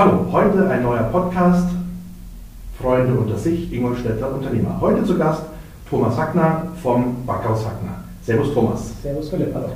Hallo, heute ein neuer Podcast, Freunde unter sich, Ingolstädter Unternehmer. Heute zu Gast Thomas Hackner vom Backhaus Hackner. Servus Thomas. Servus Philipp, hallo.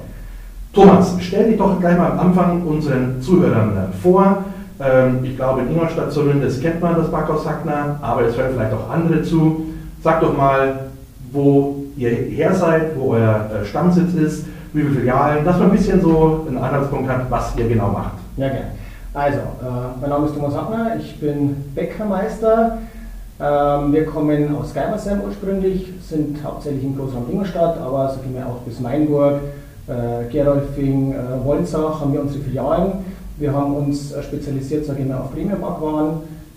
Thomas, stell dich doch gleich mal am Anfang unseren Zuhörern vor. Ähm, ich glaube, in Ingolstadt zumindest kennt man das Backhaus Hackner, aber es hören vielleicht auch andere zu. Sag doch mal, wo ihr her seid, wo euer äh, Stammsitz ist, wie viele Filialen, dass man ein bisschen so einen Anhaltspunkt hat, was ihr genau macht. Ja, gerne. Also, äh, mein Name ist Thomas Hackner, ich bin Bäckermeister. Ähm, wir kommen aus Geimersheim ursprünglich, sind hauptsächlich in Großraum Ingolstadt, aber so gehen wir auch bis Mainburg, äh, Gerolfing, äh, Wolzach haben wir unsere Filialen. Wir haben uns spezialisiert, sage ich mal, auf Premium-Backwaren,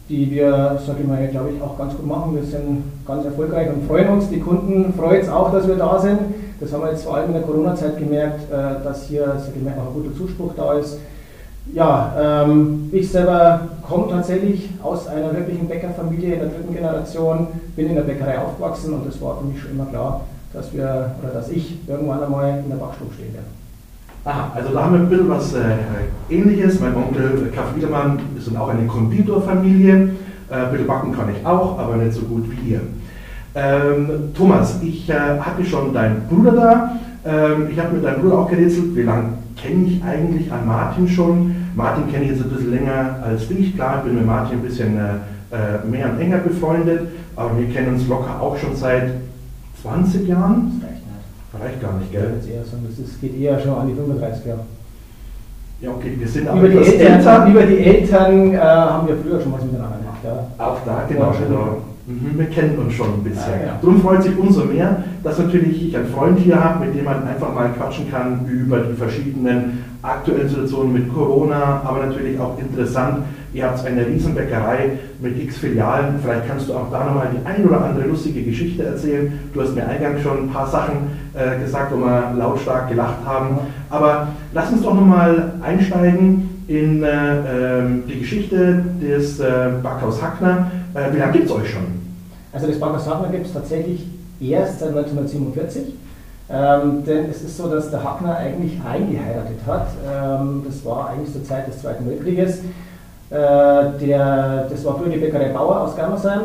die wir, sage ich mal, glaube ich, auch ganz gut machen. Wir sind ganz erfolgreich und freuen uns. Die Kunden freuen es auch, dass wir da sind. Das haben wir jetzt vor allem in der Corona-Zeit gemerkt, dass hier, sage ich mal, auch ein guter Zuspruch da ist. Ja, ähm, ich selber komme tatsächlich aus einer wirklichen Bäckerfamilie in der dritten Generation, bin in der Bäckerei aufgewachsen und es war für mich schon immer klar, dass wir oder dass ich irgendwann einmal in der Backstube stehen werde. Aha, also da haben wir ein bisschen was äh, Ähnliches. Mein Onkel Kaff Wiedermann ist auch eine Konditorfamilie. Äh, ein bisschen backen kann ich auch, aber nicht so gut wie ihr. Ähm, Thomas, ich äh, hatte schon deinen Bruder da. Ähm, ich habe mit deinem Bruder auch gerätselt, wie lange kenne ich eigentlich an Martin schon. Martin kenne ich jetzt ein bisschen länger als dich. Klar, ich bin mit Martin ein bisschen äh, äh mehr und enger befreundet, aber wir kennen uns locker auch schon seit 20 Jahren. Das reicht nicht. Reicht gar nicht, gell? Das, eher so, das ist, geht eher schon an die 35 Jahre. Ja, okay, wir sind aber über die Eltern, Eltern, Über die Eltern äh, haben wir früher schon was miteinander gemacht. Ja. Auch da, genau. genau. Mhm, wir kennen uns schon ein bisschen. Ja, ja. Darum freut sich umso mehr, dass natürlich ich einen Freund hier habe, mit dem man einfach mal quatschen kann über die verschiedenen aktuellen Situationen mit Corona, aber natürlich auch interessant. Ihr habt eine Riesenbäckerei mit x Filialen. Vielleicht kannst du auch da nochmal die ein oder andere lustige Geschichte erzählen. Du hast mir eingangs schon ein paar Sachen äh, gesagt, wo wir lautstark gelacht haben. Aber lass uns doch nochmal einsteigen in äh, ähm, die Geschichte des äh, Backhaus Hackner. Äh, wie lange gibt es euch schon? Also das Backhaus Hackner gibt es tatsächlich erst seit 1947. Ähm, denn es ist so, dass der Hackner eigentlich eingeheiratet hat. Ähm, das war eigentlich zur Zeit des Zweiten Weltkrieges. Äh, der, das war früher die Bäckerei Bauer aus Germersheim.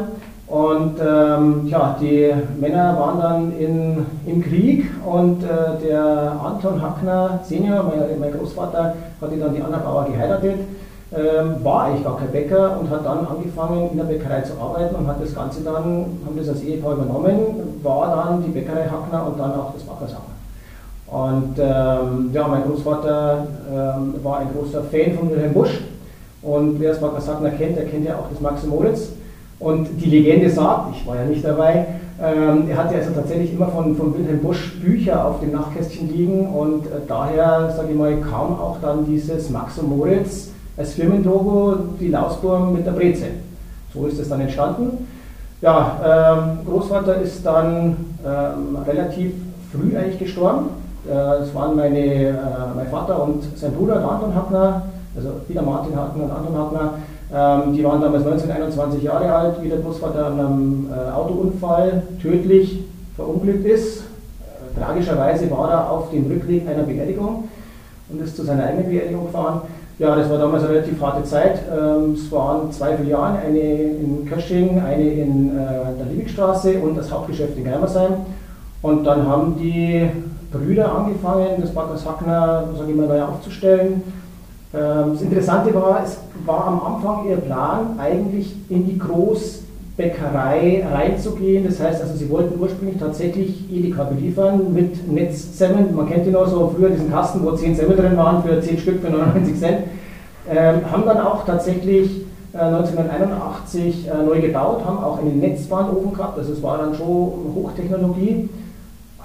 Und ähm, ja, die Männer waren dann in, im Krieg und äh, der Anton Hackner Senior, mein, mein Großvater, hatte dann die Anna Bauer geheiratet ähm, war eigentlich gar kein Bäcker und hat dann angefangen in der Bäckerei zu arbeiten und hat das Ganze dann, haben das als Ehepaar übernommen, war dann die Bäckerei Hackner und dann auch das Backers Hackner. Und ähm, ja, mein Großvater ähm, war ein großer Fan von Wilhelm Busch und wer das Backers Hackner kennt, der kennt ja auch das Max Moritz. Und die Legende sagt, ich war ja nicht dabei, ähm, er hatte also tatsächlich immer von, von Wilhelm Busch Bücher auf dem Nachtkästchen liegen und äh, daher, sage ich mal, kam auch dann dieses Max Moritz als Firmenlogo die Lausburm mit der Breze. So ist es dann entstanden. Ja, ähm, Großvater ist dann ähm, relativ früh eigentlich gestorben. Äh, das waren meine, äh, mein Vater und sein Bruder, der Anton Hackner, also wieder Martin Hackner und Anton Hackner. Ähm, die waren damals 19, 21 Jahre alt, wie der Großvater an einem äh, Autounfall tödlich verunglückt ist. Äh, tragischerweise war er auf dem Rückweg einer Beerdigung und ist zu seiner eigenen Beerdigung gefahren. Ja, das war damals eine relativ harte Zeit. Ähm, es waren zwei Filialen, eine in Kösching, eine in äh, der Liebigstraße und das Hauptgeschäft in Geimersheim. Und dann haben die Brüder angefangen, das Backers Hackner, sage ich mal, neu aufzustellen. Ähm, das Interessante war, es war am Anfang ihr Plan, eigentlich in die Groß- Bäckerei reinzugehen. Das heißt, also sie wollten ursprünglich tatsächlich Edeka beliefern mit Netzsemmeln. Man kennt die noch so früher diesen Kasten, wo 10 Semmeln drin waren für 10 Stück für 99 Cent. Ähm, haben dann auch tatsächlich äh, 1981 äh, neu gebaut, haben auch einen Netzbahnofen gehabt, also es war dann schon Hochtechnologie,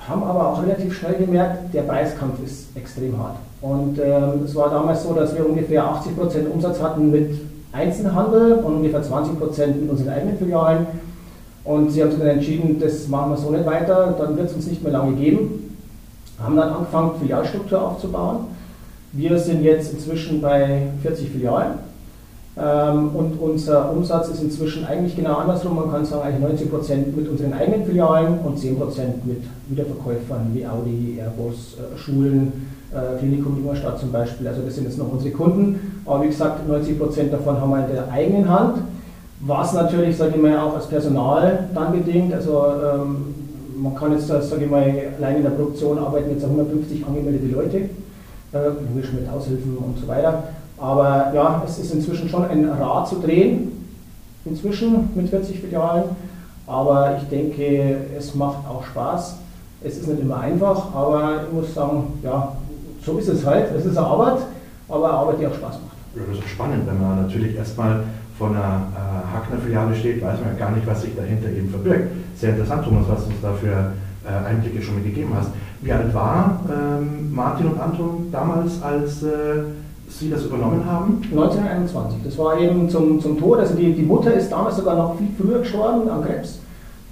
haben aber auch relativ schnell gemerkt, der Preiskampf ist extrem hart. Und ähm, es war damals so, dass wir ungefähr 80% Umsatz hatten mit Einzelhandel und ungefähr 20 Prozent mit unseren eigenen Filialen. Und sie haben sich dann entschieden, das machen wir so nicht weiter, dann wird es uns nicht mehr lange geben. Haben dann angefangen, Filialstruktur aufzubauen. Wir sind jetzt inzwischen bei 40 Filialen. Ähm, und unser Umsatz ist inzwischen eigentlich genau andersrum. Man kann sagen, eigentlich 90 Prozent mit unseren eigenen Filialen und 10 Prozent mit Wiederverkäufern wie Audi, Airbus, äh, Schulen, äh, Klinikum Ingolstadt zum Beispiel. Also das sind jetzt noch unsere Kunden. Aber wie gesagt, 90 Prozent davon haben wir in der eigenen Hand. Was natürlich, sage ich mal, auch als Personal dann bedingt. Also ähm, man kann jetzt, sage ich mal, allein in der Produktion arbeiten jetzt 150 angemeldete Leute, äh, logisch mit Aushilfen und so weiter. Aber ja, es ist inzwischen schon ein Rad zu drehen, inzwischen mit 40 Filialen. Aber ich denke, es macht auch Spaß. Es ist nicht immer einfach, aber ich muss sagen, ja, so ist es halt. Es ist eine Arbeit, aber eine Arbeit, die auch Spaß macht. Ja, das ist spannend, wenn man natürlich erstmal vor einer äh, Hackner-Filiale steht, weiß man ja gar nicht, was sich dahinter eben verbirgt. Sehr interessant, Thomas, was du uns da für äh, Einblicke schon mitgegeben hast. Wie alt war ähm, Martin und Anton damals, als äh, Sie das übernommen haben? 1921. Das war eben zum, zum Tod. Also die, die Mutter ist damals sogar noch viel früher gestorben an Krebs.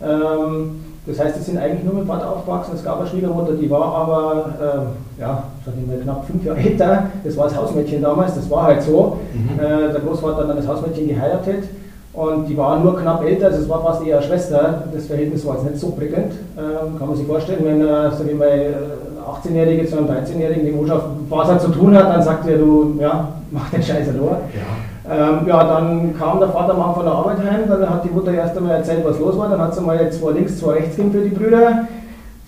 Ähm, das heißt, sie sind eigentlich nur mit Vater aufgewachsen. Es gab eine Schwiegermutter, die war aber, äh, ja, sag ich mal, knapp fünf Jahre älter. Das war das Hausmädchen damals, das war halt so. Mhm. Äh, der Großvater hat dann das Hausmädchen geheiratet und die war nur knapp älter, also es war fast eher Schwester. Das Verhältnis war jetzt nicht so prickelnd, äh, kann man sich vorstellen, wenn, äh, sag ich mal, 18-Jährige zu einem 13-Jährigen die Botschaft was zu tun hat, dann sagt er, du, ja, mach den Scheiße nur. Ja. Ähm, ja, dann kam der Vater mal von der Arbeit heim, dann hat die Mutter erst einmal erzählt, was los war, dann hat sie mal zwei links, zwei rechts gegeben für die Brüder.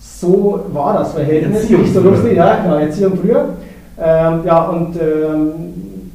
So war das Verhältnis, Erziehung nicht so lustig, ja, genau, Erziehung früher. Ähm, ja, und ähm,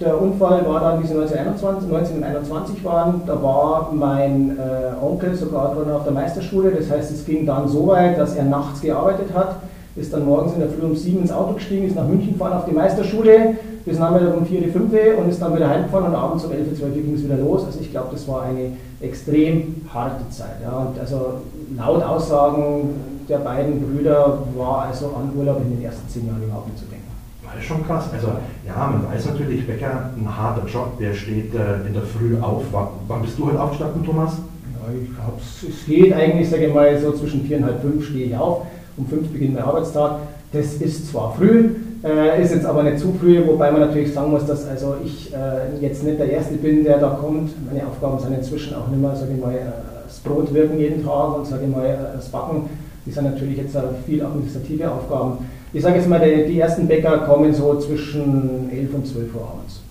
der Unfall war dann, wie sie 1921, 1921 waren, da war mein äh, Onkel sogar drin auf der Meisterschule, das heißt, es ging dann so weit, dass er nachts gearbeitet hat ist dann morgens in der Früh um sieben ins Auto gestiegen, ist nach München gefahren auf die Meisterschule, bis nachmittag um vier, fünf und ist dann wieder heimgefahren und abends um elf, zwölf ging es wieder los. Also ich glaube, das war eine extrem harte Zeit. Ja. Und also laut Aussagen der beiden Brüder war also an Urlaub in den ersten zehn Jahren überhaupt nicht zu denken. Das ist schon krass. Also ja, man weiß natürlich, Bäcker, ein harter Job, der steht äh, in der Früh auf. Wann bist du heute aufgestanden, Thomas? Ja, ich glaube, es geht eigentlich, sage ich mal, so zwischen vier und halb fünf stehe ich auf um fünf beginnt der Arbeitstag. Das ist zwar früh, äh, ist jetzt aber nicht zu früh, wobei man natürlich sagen muss, dass also ich äh, jetzt nicht der Erste bin, der da kommt. Meine Aufgaben sind inzwischen auch nicht mehr, sage ich mal, äh, das Brot wirken jeden Tag und sage ich mal, äh, das Backen. Die sind natürlich jetzt viel administrative Aufgaben. Ich sage jetzt mal, die, die ersten Bäcker kommen so zwischen 11 und 12 Uhr abends.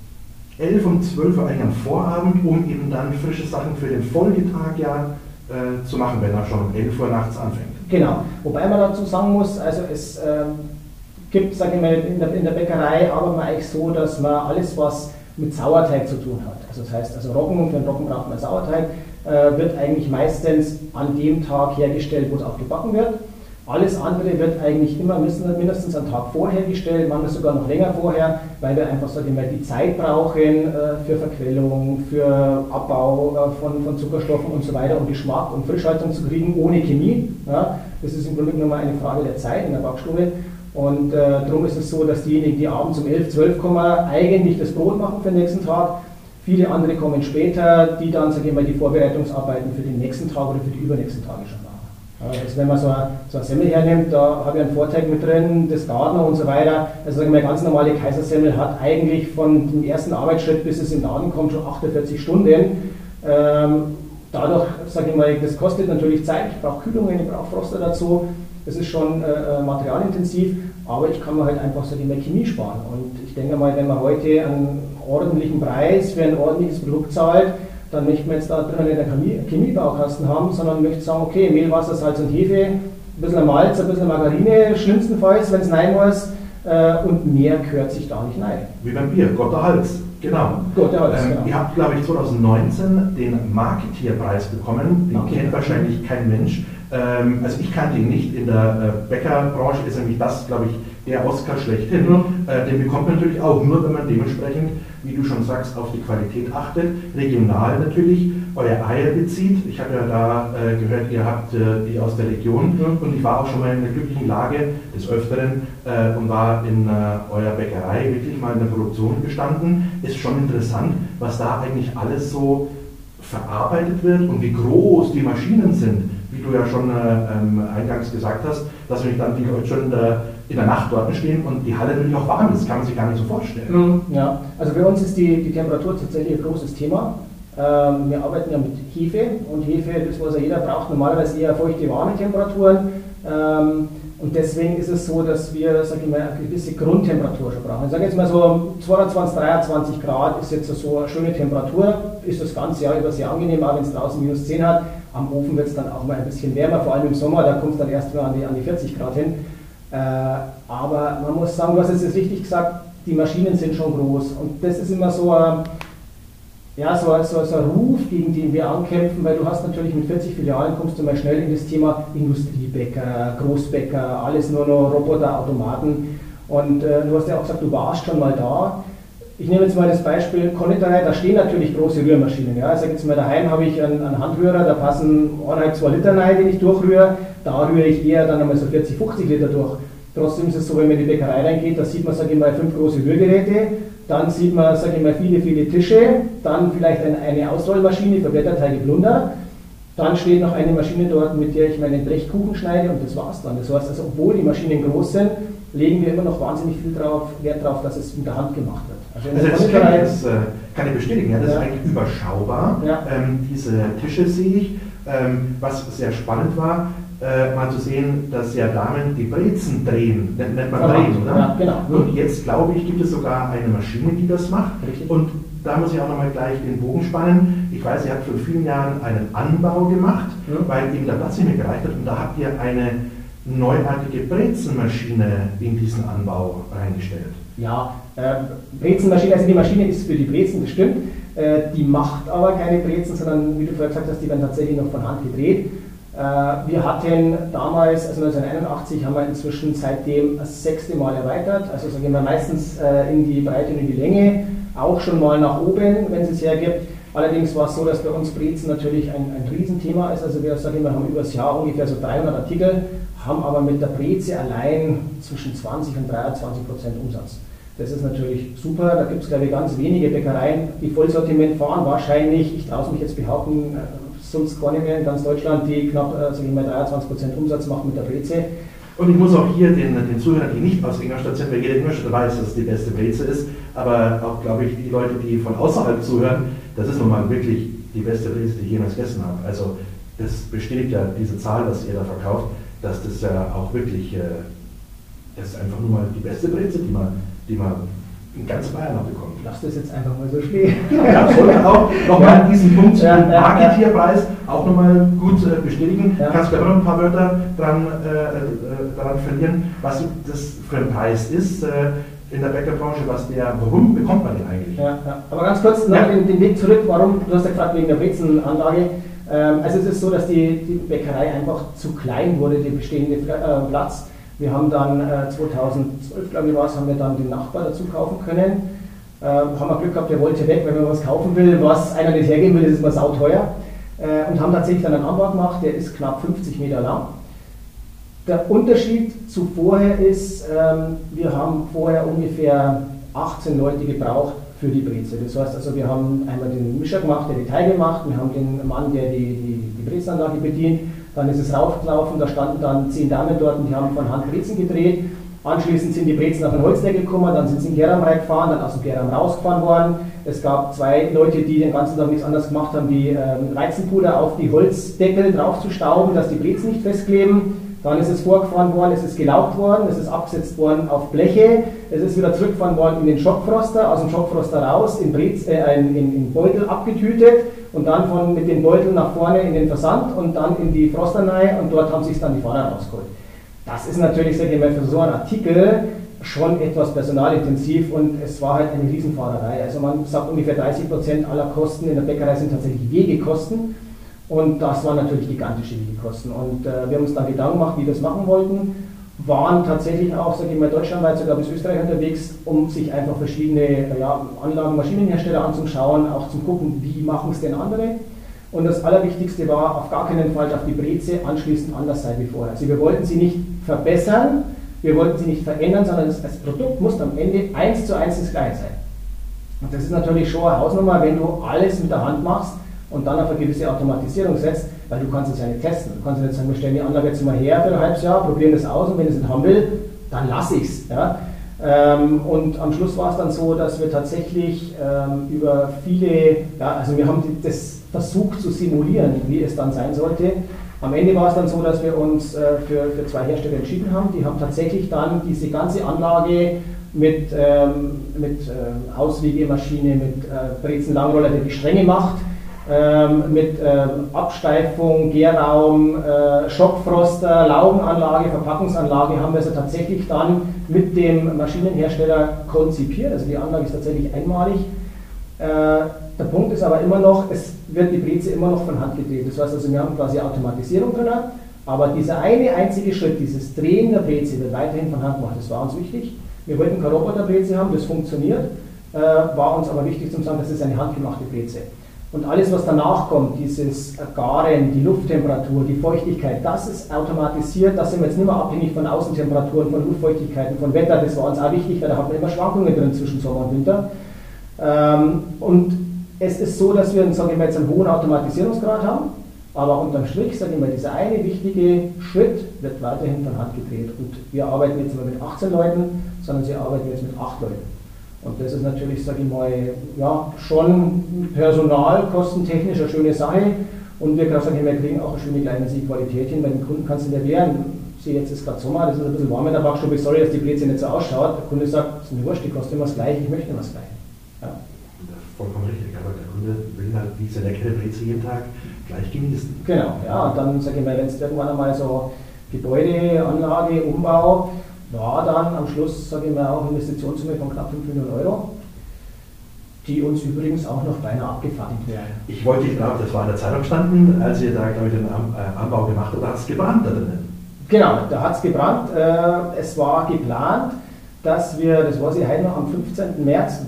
11 und 12 Uhr eigentlich am Vorabend, um eben dann frische Sachen für den Folgetag ja äh, zu machen, wenn er schon um 11 Uhr nachts anfängt. Genau, wobei man dazu sagen muss, also es ähm, gibt, sage ich mal, in der, in der Bäckerei aber man eigentlich so, dass man alles, was mit Sauerteig zu tun hat, also das heißt, also Roggen, für den Roggen braucht man Sauerteig, äh, wird eigentlich meistens an dem Tag hergestellt, wo es auch gebacken wird. Alles andere wird eigentlich immer mindestens einen Tag vorher gestellt, manchmal sogar noch länger vorher, weil wir einfach sagen wir, die Zeit brauchen äh, für Verquellung, für Abbau äh, von, von Zuckerstoffen und so weiter, um Geschmack und Frischhaltung zu kriegen ohne Chemie. Ja. Das ist im Grunde genommen eine Frage der Zeit in der Backstube. Und äh, darum ist es so, dass diejenigen, die abends um 11, 12 kommen, eigentlich das Brot machen für den nächsten Tag. Viele andere kommen später, die dann, sagen wir mal, die Vorbereitungsarbeiten für den nächsten Tag oder für die übernächsten Tage schon machen. Also wenn man so eine, so eine Semmel hernimmt, da habe ich einen Vorteig mit drin, das Gardner und so weiter. Also sagen wir, eine ganz normale Kaisersemmel hat eigentlich von dem ersten Arbeitsschritt bis es im Laden kommt schon 48 Stunden. Ähm, dadurch, sage ich mal, das kostet natürlich Zeit, ich brauche Kühlungen, ich brauche Froster dazu. Das ist schon äh, äh, materialintensiv, aber ich kann mir halt einfach, sage ich mal, Chemie sparen. Und ich denke mal, wenn man heute einen ordentlichen Preis für ein ordentliches Produkt zahlt, dann möchte man jetzt da drin nicht einen Chemiebaukasten haben, sondern möchte sagen, okay, Mehl, Wasser, Salz und Hefe, ein bisschen Malz, ein bisschen Margarine, schlimmstenfalls, wenn es nein muss, äh, und mehr gehört sich da nicht rein. Wie beim Bier, Gott der Hals. Genau. Gott der Hals, ähm, genau. Ihr habt, glaube ich, 2019 den Marketierpreis bekommen. Den okay. kennt wahrscheinlich kein Mensch. Ähm, also ich kannte ihn nicht. In der äh, Bäckerbranche ist nämlich das, glaube ich, der Oscar schlechthin. Mhm. Äh, den bekommt man natürlich auch nur, wenn man dementsprechend wie du schon sagst, auf die Qualität achtet, regional natürlich, euer Eier bezieht. Ich habe ja da äh, gehört, ihr habt äh, die aus der Region und ich war auch schon mal in der glücklichen Lage des Öfteren äh, und war in äh, eurer Bäckerei wirklich mal in der Produktion gestanden. Ist schon interessant, was da eigentlich alles so verarbeitet wird und wie groß die Maschinen sind, wie du ja schon äh, ähm, eingangs gesagt hast, dass mich dann die Leute schon der in der Nacht dort stehen und die Halle natürlich auch warm ist. Das kann man sich gar nicht so vorstellen. Mhm, ja, also bei uns ist die, die Temperatur tatsächlich ein großes Thema. Ähm, wir arbeiten ja mit Hefe und Hefe, das was ja jeder braucht, normalerweise eher feuchte, warme Temperaturen. Ähm, und deswegen ist es so, dass wir, sage ich mal, eine gewisse Grundtemperatur schon brauchen. Ich sage jetzt mal so 22, 23 Grad ist jetzt so eine schöne Temperatur, ist das ganze Jahr über sehr angenehm, auch wenn es draußen minus 10 hat. Am Ofen wird es dann auch mal ein bisschen wärmer, vor allem im Sommer, da kommt es dann erst mal an die, an die 40 Grad hin. Äh, aber man muss sagen, du hast es jetzt richtig gesagt, die Maschinen sind schon groß. Und das ist immer so ein, ja, so, so, so ein Ruf, gegen den wir ankämpfen, weil du hast natürlich mit 40 Filialen kommst du mal schnell in das Thema Industriebäcker, Großbäcker, alles nur noch Roboter, Automaten. Und äh, du hast ja auch gesagt, du warst schon mal da. Ich nehme jetzt mal das Beispiel Konditorei, da stehen natürlich große Rührmaschinen. Ja. Ich sage jetzt mal, daheim habe ich einen, einen Handrührer, da passen 1,5, 2 Liter rein, den ich durchrühre. Da rühre ich eher dann einmal so 40, 50 Liter durch. Trotzdem ist es so, wenn man in die Bäckerei reingeht, da sieht man, sage ich mal, fünf große Rührgeräte, dann sieht man, sage ich mal, viele, viele Tische, dann vielleicht eine Ausrollmaschine für Blätterteige Blunder, dann steht noch eine Maschine dort, mit der ich meinen Blechkuchen schneide und das war's dann. Das heißt also, obwohl die Maschinen groß sind, legen wir immer noch wahnsinnig viel drauf, Wert darauf, dass es mit der Hand gemacht wird. Also, also das, kann ich, das kann ich bestätigen, ja, das ja. ist eigentlich überschaubar. Ja. Ähm, diese Tische sehe ich. Ähm, was sehr spannend war, äh, mal zu sehen, dass ja Damen die Brezen drehen, nennt, nennt man ja, drehen, oder? Ja, genau. Und jetzt glaube ich, gibt es sogar eine Maschine, die das macht. Richtig. Und da muss ich auch nochmal gleich den Bogen spannen. Ich weiß, ihr habt vor vielen Jahren einen Anbau gemacht, ja. weil eben der Platz nicht mehr gereicht hat. Und da habt ihr eine neuartige Brezenmaschine in diesen Anbau reingestellt. Ja, äh, Brezenmaschine, also die Maschine ist für die Brezen bestimmt. Äh, die macht aber keine Brezen, sondern wie du vorher gesagt hast, die werden tatsächlich noch von Hand gedreht. Äh, wir hatten damals, also 1981, haben wir inzwischen seitdem das sechste Mal erweitert. Also sagen wir meistens äh, in die Breite und in die Länge, auch schon mal nach oben, wenn es es hergibt. Allerdings war es so, dass bei uns Brezen natürlich ein, ein Riesenthema ist. Also wir sagen wir haben über das Jahr ungefähr so 300 Artikel, haben aber mit der Breze allein zwischen 20 und 23 Prozent Umsatz. Das ist natürlich super. Da gibt es, glaube ich, ganz wenige Bäckereien, die Vollsortiment fahren. Wahrscheinlich, ich traue es mich jetzt behaupten, sonst gar nicht mehr in ganz Deutschland, die knapp äh, sag ich mal, 23% Umsatz machen mit der Breze. Und ich muss auch hier den, den Zuhörern, die nicht aus Ingolstadt sind, weil jeder Ingolstadt weiß, dass es die beste Breze ist, aber auch, glaube ich, die Leute, die von außerhalb zuhören, das ist nun mal wirklich die beste Breze, die ich jemals gegessen habe. Also das bestätigt ja diese Zahl, was ihr da verkauft, dass das ja auch wirklich, äh, das ist einfach nur mal die beste Breze, die man, die man in ganz Bayern abbekommen. Lass das jetzt einfach mal so stehen. Ja, soll man auch nochmal ja. diesen Punkt ja, ja, Marketierpreis auch nochmal gut äh, bestätigen. Ja. Kannst du aber noch ein paar Wörter dran, äh, äh, daran verlieren, was das für ein Preis ist. Äh, in der Bäckerbranche, was der, warum bekommt man den eigentlich? Ja, ja. Aber ganz kurz noch den, den, Weg zurück, warum, du hast ja gefragt wegen der Brezenanlage. Ähm, also es ist so, dass die, die Bäckerei einfach zu klein wurde, der bestehende äh, Platz. Wir haben dann äh, 2012, glaube ich war es, haben wir dann den Nachbar dazu kaufen können. Äh, haben wir Glück gehabt, der wollte weg, wenn man was kaufen will, was einer nicht hergeben will, ist immer sauteuer. Äh, und haben tatsächlich dann einen Anbau gemacht, der ist knapp 50 Meter lang. Der Unterschied zu vorher ist, ähm, wir haben vorher ungefähr 18 Leute gebraucht für die Breze. Das heißt also, wir haben einmal den Mischer gemacht, der die Teige macht, wir haben den Mann, der die, die, die Brezenanlage bedient dann ist es raufgelaufen, da standen dann zehn Damen dort und die haben von Hand Brezen gedreht. Anschließend sind die Brezen auf den Holzdeckel gekommen, dann sind sie in Geram reingefahren, dann aus dem Geram rausgefahren worden. Es gab zwei Leute, die den ganzen Tag nichts anderes gemacht haben, wie ähm, Weizenpuder auf die Holzdeckel draufzustauben, dass die Brezen nicht festkleben. Dann ist es vorgefahren worden, es ist gelaugt worden, es ist abgesetzt worden auf Bleche, es ist wieder zurückgefahren worden in den Schockfroster, aus dem Schockfroster raus, in, Brez, äh, in, in, Beutel abgetütet und dann von, mit den Beuteln nach vorne in den Versand und dann in die Frosternei und dort haben sich dann die Fahrer rausgeholt. Das ist natürlich, sage ich mal, für so einen Artikel schon etwas personalintensiv und es war halt eine Riesenfahrerei. Also man sagt ungefähr 30 Prozent aller Kosten in der Bäckerei sind tatsächlich Wegekosten und das waren natürlich gigantische Wegekosten. Und äh, wir haben uns dann Gedanken gemacht, wie wir das machen wollten waren tatsächlich auch, sage ich mal, deutschlandweit sogar bis Österreich unterwegs, um sich einfach verschiedene ja, Anlagen, Maschinenhersteller anzuschauen, auch zu gucken, wie machen es denn andere. Und das Allerwichtigste war, auf gar keinen Fall auf die Breze anschließend anders sein wie vorher. Also wir wollten sie nicht verbessern, wir wollten sie nicht verändern, sondern das, das Produkt muss am Ende eins zu eins das gleiche sein. Und das ist natürlich schon eine Hausnummer, wenn du alles mit der Hand machst und dann auf eine gewisse Automatisierung setzt, weil du kannst es ja nicht testen. Du kannst ja nicht sagen, wir stellen die Anlage jetzt mal her für ein halbes Jahr, probieren das aus und wenn es nicht haben will, dann lasse ich es. Ja? Ähm, und am Schluss war es dann so, dass wir tatsächlich ähm, über viele, ja, also wir haben das versucht zu simulieren, wie es dann sein sollte. Am Ende war es dann so, dass wir uns äh, für, für zwei Hersteller entschieden haben. Die haben tatsächlich dann diese ganze Anlage mit, ähm, mit äh, Auswiegemaschine, mit äh, Brezenlangroller, der die Stränge macht, ähm, mit ähm, Absteifung, Gärraum, äh, Schockfroster, Laugenanlage, Verpackungsanlage haben wir also tatsächlich dann mit dem Maschinenhersteller konzipiert. Also die Anlage ist tatsächlich einmalig. Äh, der Punkt ist aber immer noch, es wird die Breze immer noch von Hand gedreht. Das heißt also, wir haben quasi Automatisierung drin, aber dieser eine einzige Schritt, dieses Drehen der Breze, wird weiterhin von Hand gemacht. Das war uns wichtig. Wir wollten keine Roboterbreze haben, das funktioniert, äh, war uns aber wichtig zu sagen, das ist eine handgemachte Breze. Und alles, was danach kommt, dieses Garen, die Lufttemperatur, die Feuchtigkeit, das ist automatisiert. Da sind wir jetzt nicht mehr abhängig von Außentemperaturen, von Luftfeuchtigkeiten, von Wetter. Das war uns auch wichtig, weil da hat man immer Schwankungen drin zwischen Sommer und Winter. Ähm, und es ist so, dass wir sagen wir jetzt einen hohen Automatisierungsgrad haben, aber unterm Strich, sage ich mal, dieser eine wichtige Schritt wird weiterhin von Hand gedreht. Und wir arbeiten jetzt nicht mehr mit 18 Leuten, sondern sie arbeiten jetzt mit 8 Leuten. Und das ist natürlich, sage ich mal, ja, schon personalkostentechnisch eine schöne Sache. Und wir, sage ich, wir kriegen auch eine schöne kleine Qualität hin, weil den Kunden kannst du nicht wehren. Sie, jetzt ist gerade Sommer, das ist ein bisschen warm in der Backstube, sorry, dass die Breze nicht so ausschaut. Der Kunde sagt, es ist mir wurscht, die kostet immer das Gleiche, ich möchte immer das Gleiche. Ja. Vollkommen richtig, aber der Kunde will halt diese leckere Breze jeden Tag gleich genießen. Genau, ja, und dann sage ich mal, wenn es irgendwann einmal so Gebäude, Anlage, Umbau, war dann am Schluss, sage ich mal, auch Investitionssumme von knapp 5 Millionen Euro, die uns übrigens auch noch beinahe abgefertigt werden. Ich wollte fragen, das war in der Zeitung standen, als ihr da, glaube ich, den äh, Anbau gemacht habt, da hat es gebrannt da drinnen. Genau, da hat es gebrannt. Äh, es war geplant, dass wir, das weiß ich heute noch, am 15. März,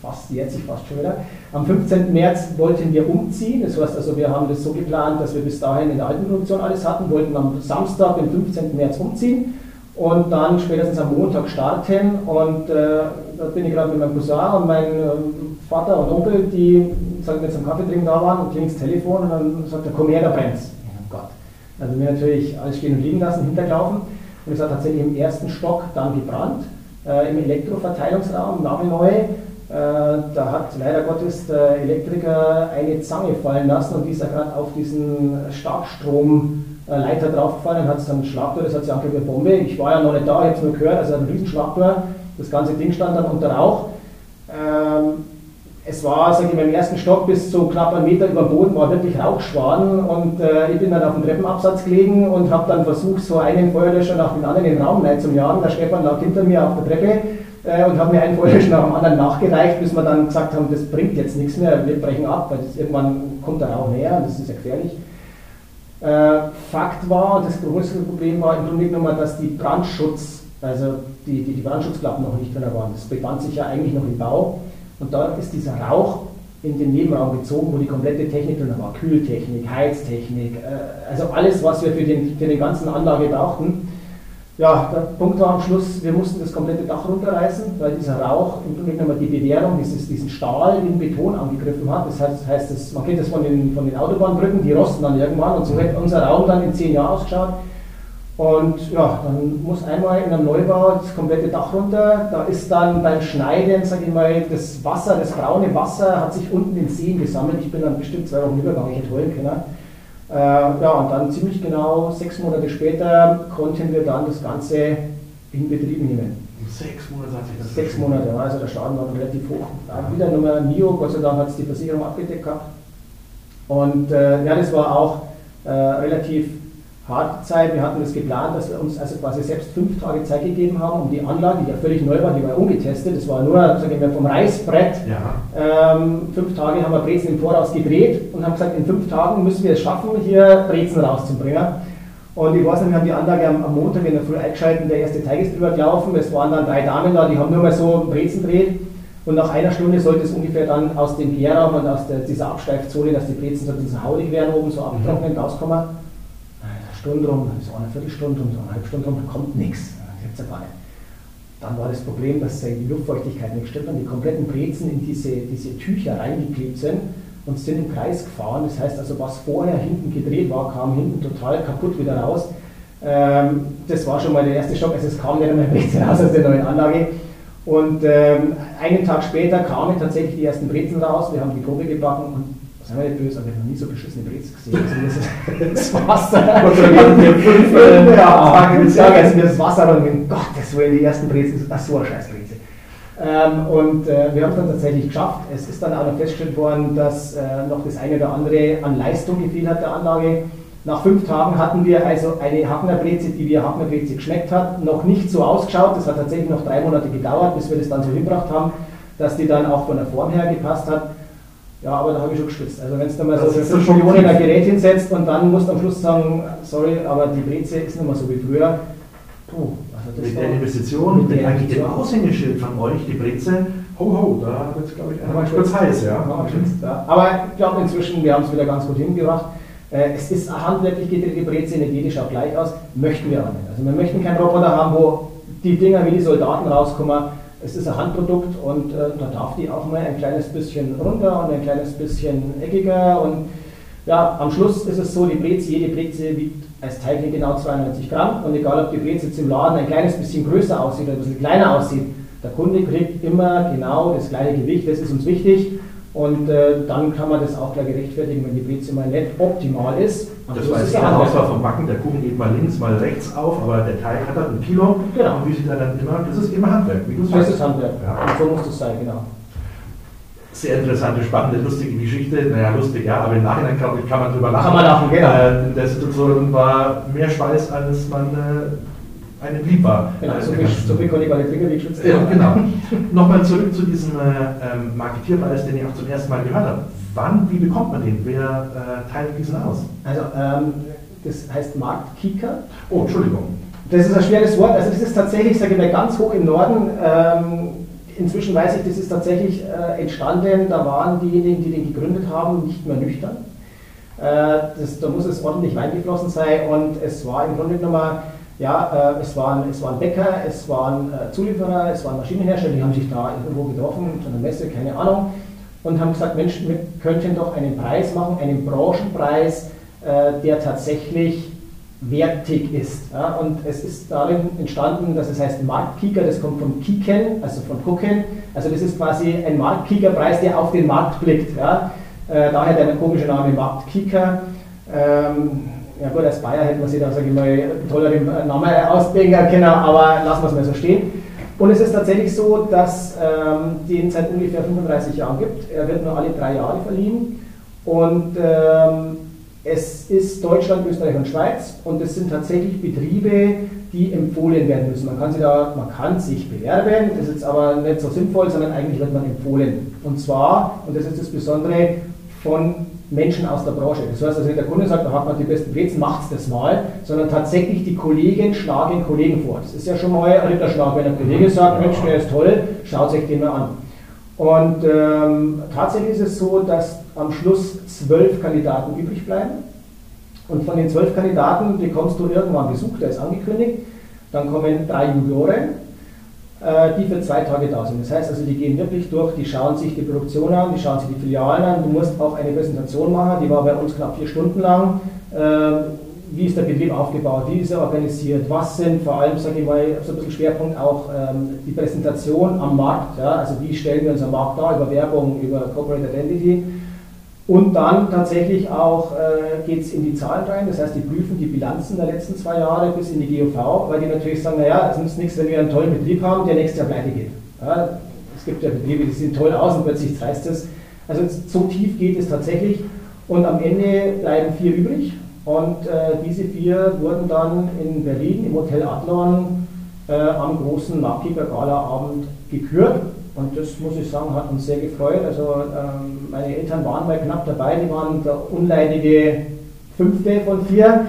fast jetzt, ich fast schon wieder, am 15. März wollten wir umziehen. Das heißt also, wir haben das so geplant, dass wir bis dahin in der alten Produktion alles hatten, wollten am Samstag, den 15. März umziehen und dann spätestens am Montag starten. Und äh, da bin ich gerade mit meinem Cousin und meinem äh, Vater und Onkel, die sagen, wir zum Kaffee trinken da waren und klingt das Telefon und dann sagt er, komm her, da brennt's. Oh Gott. Also wir natürlich alles stehen und liegen lassen, hintergelaufen. Und es hat tatsächlich im ersten Stock dann gebrannt, äh, im Elektroverteilungsraum, nagelneu. Äh, da hat leider Gottes der Elektriker eine Zange fallen lassen und die ist ja gerade auf diesen Starkstrom äh, Leiter draufgefallen, hat es einen Schlagtor, das hat wie eine Bombe. Ich war ja noch nicht da, ich habe es nur gehört, also ein Riesenschlagtor. Das ganze Ding stand dann unter Rauch. Ähm, es war, sage ich mal, im ersten Stock bis zu knapp einen Meter über Boden, war wirklich Rauchschwaden und äh, ich bin dann auf dem Treppenabsatz gelegen und habe dann versucht, so einen Feuerlöscher nach dem anderen in den Raum zu jagen. Der Stefan lag hinter mir auf der Treppe äh, und hat mir einen Feuerlöscher nach dem anderen nachgereicht, bis wir dann gesagt haben, das bringt jetzt nichts mehr, wir brechen ab, weil irgendwann kommt der Rauch näher und das ist ja gefährlich. Äh, Fakt war, das größere Problem war im Grunde genommen, dass die Brandschutz, also die, die, die Brandschutzklappen noch nicht drin waren. Das befand sich ja eigentlich noch im Bau. Und da ist dieser Rauch in den Nebenraum gezogen, wo die komplette Technik drin war. Kühltechnik, Heiztechnik, äh, also alles, was wir für den, für den ganzen Anlage brauchten. Ja, der Punkt war am Schluss, wir mussten das komplette Dach runterreißen, weil dieser Rauch im Grunde genommen die Bewährung, dieses, diesen Stahl in Beton angegriffen hat. Das heißt, heißt das, man kennt das von den, von den Autobahnbrücken, die rosten dann irgendwann und so hätte unser Raum dann in zehn Jahren ausgeschaut. Und ja, dann muss einmal in einem Neubau das komplette Dach runter. Da ist dann beim Schneiden, sage ich mal, das Wasser, das braune Wasser hat sich unten in Seen gesammelt. Ich bin dann bestimmt zwei Wochen übergegangen, ich hätte heulen können. Äh, ja, und dann ziemlich genau sechs Monate später konnten wir dann das Ganze in Betrieb nehmen. Sechs Monate hat sich das Sechs Monate, also der Schaden war relativ hoch. Ja, wieder Nummer NIO, Gott sei Dank hat es die Versicherung abgedeckt gehabt. Und äh, ja, das war auch äh, relativ harte Zeit. Wir hatten das geplant, dass wir uns also quasi selbst fünf Tage Zeit gegeben haben, um die Anlage, die ja völlig neu war, die war ungetestet, das war nur sagen wir, vom Reißbrett. Ja. Ähm, fünf Tage haben wir Brezen im Voraus gedreht und haben gesagt, in fünf Tagen müssen wir es schaffen, hier Brezen rauszubringen. Und ich weiß nicht, wir haben die Anlage am, am Montag in der Früh eingeschaltet, der erste Teig ist drüber gelaufen, es waren dann drei Damen da, die haben nur mal so Brezen dreht. Und nach einer Stunde sollte es ungefähr dann aus dem Gärraum und aus der, dieser Absteifzone, dass die Brezen so ein bisschen haulig werden, oben so abtrocknen, mhm. rauskommen. Stunde rum, so eine Viertelstunde rum, so eine halbe Stunde rum, da kommt nichts. Gar nicht. Dann war das Problem, dass die Luftfeuchtigkeit nicht stimmt und die kompletten Brezen in diese, diese Tücher reingeklebt sind und sind im Kreis gefahren. Das heißt also, was vorher hinten gedreht war, kam hinten total kaputt wieder raus. Ähm, das war schon mal der erste Schock. Also es kam nicht einmal Brezel raus aus der neuen Anlage. Und ähm, einen Tag später kamen tatsächlich die ersten Brezeln raus. Wir haben die Probe gebacken und Seien wir nicht böse, aber ich habe noch nie so beschissene Brezel gesehen. Also das, das Wasser. Und so wir fünf äh, ja, ich sage jetzt mir das Wasser und um Gottes Willen, die ersten Brezel, ach so eine scheiß Brezel. Ähm, und äh, wir haben es dann tatsächlich geschafft. Es ist dann auch noch festgestellt worden, dass äh, noch das eine oder andere an Leistung gefehlt hat der Anlage. Nach fünf Tagen hatten wir also eine Hacknerbreze, die wie Hacknerbreze geschmeckt hat, noch nicht so ausgeschaut. Das hat tatsächlich noch drei Monate gedauert, bis wir das dann so hinbracht haben, dass die dann auch von der Form her gepasst hat. Ja, aber da habe ich schon geschwitzt. Also wenn es dann mal das so für 5 Millionen ein Gerät hinsetzt und dann musst du am Schluss sagen, sorry, aber die Breze ist nicht mehr so wie früher. Puh, also mit der Investition, mit, mit eigentlich dem Aushängeschild von euch, die Breze, ho ho, da wird es glaube ich einmal kurz heiß, ja. ja. Aber ich glaube inzwischen, wir haben es wieder ganz gut hingebracht. Äh, es ist handwerklich gedrehte Breze, nicht jede schaut gleich aus, möchten wir aber nicht. Also wir möchten keinen Roboter haben, wo die Dinger wie die Soldaten rauskommen es ist ein Handprodukt und äh, da darf die auch mal ein kleines bisschen runter und ein kleines bisschen eckiger. Und ja, am Schluss ist es so, die Breze, jede Breze wiegt als Teilchen genau 92 Gramm. Und egal, ob die Breze jetzt im Laden ein kleines bisschen größer aussieht oder ein bisschen kleiner aussieht, der Kunde kriegt immer genau das gleiche Gewicht. Das ist uns wichtig. Und äh, dann kann man das auch gleich gerechtfertigen, wenn die Breze mal nicht optimal ist. Das war jetzt keine Auswahl vom Backen, der Kuchen geht mal links, mal rechts auf, aber der Teig hat dann ein Kilo. Genau. Und wie sieht er dann immer? Das ist immer Handwerk, wie du sagst. Das ist Handwerk, ja. Und so muss das sein, genau. Sehr interessante, spannende, lustige Geschichte. Naja, lustig, ja, aber im Nachhinein glaube ich, kann man drüber lachen. Kann man lachen, genau. Äh, der Situation war mehr Schweiß, als man äh, einem lieb war. Genau, so viel, so viel konnte ich gar nicht trinken, wie ich schütze. Ja, genau. Nochmal zurück zu diesem äh, ähm, Marketierpreis, den ich auch zum ersten Mal gehört habe. Wann, wie bekommt man den? Wer äh, teilt diesen aus? Also, ähm, das heißt Marktkika. Oh, Entschuldigung. Das ist ein schweres Wort. Also, das ist tatsächlich, sage ich mal, ganz hoch im Norden. Ähm, inzwischen weiß ich, das ist tatsächlich äh, entstanden. Da waren diejenigen, die den gegründet haben, nicht mehr nüchtern. Äh, das, da muss es ordentlich reingeflossen sein und es war im Grunde genommen ja, äh, es, waren, es waren Bäcker, es waren äh, Zulieferer, es waren Maschinenhersteller, die haben sich da irgendwo getroffen, zu einer Messe, keine Ahnung, und haben gesagt, Mensch, wir könnten doch einen Preis machen, einen Branchenpreis, äh, der tatsächlich wertig ist. Ja? Und es ist darin entstanden, dass es heißt Marktkieker, das kommt von Kieken, also von Gucken. Also das ist quasi ein Marktkiekerpreis, der auf den Markt blickt. Ja? Äh, daher der komische Name Marktkieker. Ähm, ja gut, als Bayer hätte man sich da, sage ich mal, tolleren Namen ausdenken können, aber lassen wir es mal so stehen. Und es ist tatsächlich so, dass ähm, den seit ungefähr 35 Jahren gibt. Er wird nur alle drei Jahre verliehen. Und ähm, es ist Deutschland, Österreich und Schweiz. Und es sind tatsächlich Betriebe, die empfohlen werden müssen. Man kann, sich da, man kann sich bewerben, das ist jetzt aber nicht so sinnvoll, sondern eigentlich wird man empfohlen. Und zwar, und das ist das Besondere, von Menschen aus der Branche. Das heißt also der Kunde sagt, da hat man die besten Brezen, macht das mal, sondern tatsächlich die Kollegen schlagen Kollegen vor. Das ist ja schon mal ein Ritterschlag, wenn ein Kollege sagt, Mensch, der ist toll, schaut sich den mal an. Und ähm, tatsächlich ist es so, dass am Schluss zwölf Kandidaten übrig bleiben. Und von den zwölf Kandidaten bekommst du irgendwann Besuch, der ist angekündigt. Dann kommen drei Junioren, die für zwei Tage da sind. Das heißt also, die gehen wirklich durch, die schauen sich die Produktion an, die schauen sich die Filialen an. Du musst auch eine Präsentation machen, die war bei uns knapp vier Stunden lang. Ähm, wie ist der Betrieb aufgebaut, wie ist er organisiert, was sind vor allem, sage ich mal, so ein bisschen Schwerpunkt auch ähm, die Präsentation am Markt, ja? also wie stellen wir uns am Markt dar, über Werbung, über Corporate Identity und dann tatsächlich auch äh, geht es in die Zahlen rein, das heißt, die prüfen die Bilanzen der letzten zwei Jahre bis in die GOV, weil die natürlich sagen, naja, es nützt nichts, wenn wir einen tollen Betrieb haben, der nächstes Jahr pleite geht. Ja, es gibt ja Betriebe, die sehen toll aus und plötzlich reißt es. Also so tief geht es tatsächlich und am Ende bleiben vier übrig und äh, diese vier wurden dann in Berlin im Hotel Adlon äh, am großen Marktkeeper-Gala-Abend gekürt und das muss ich sagen, hat uns sehr gefreut. Also ähm, meine Eltern waren mal knapp dabei, die waren der unleidige Fünfte von vier.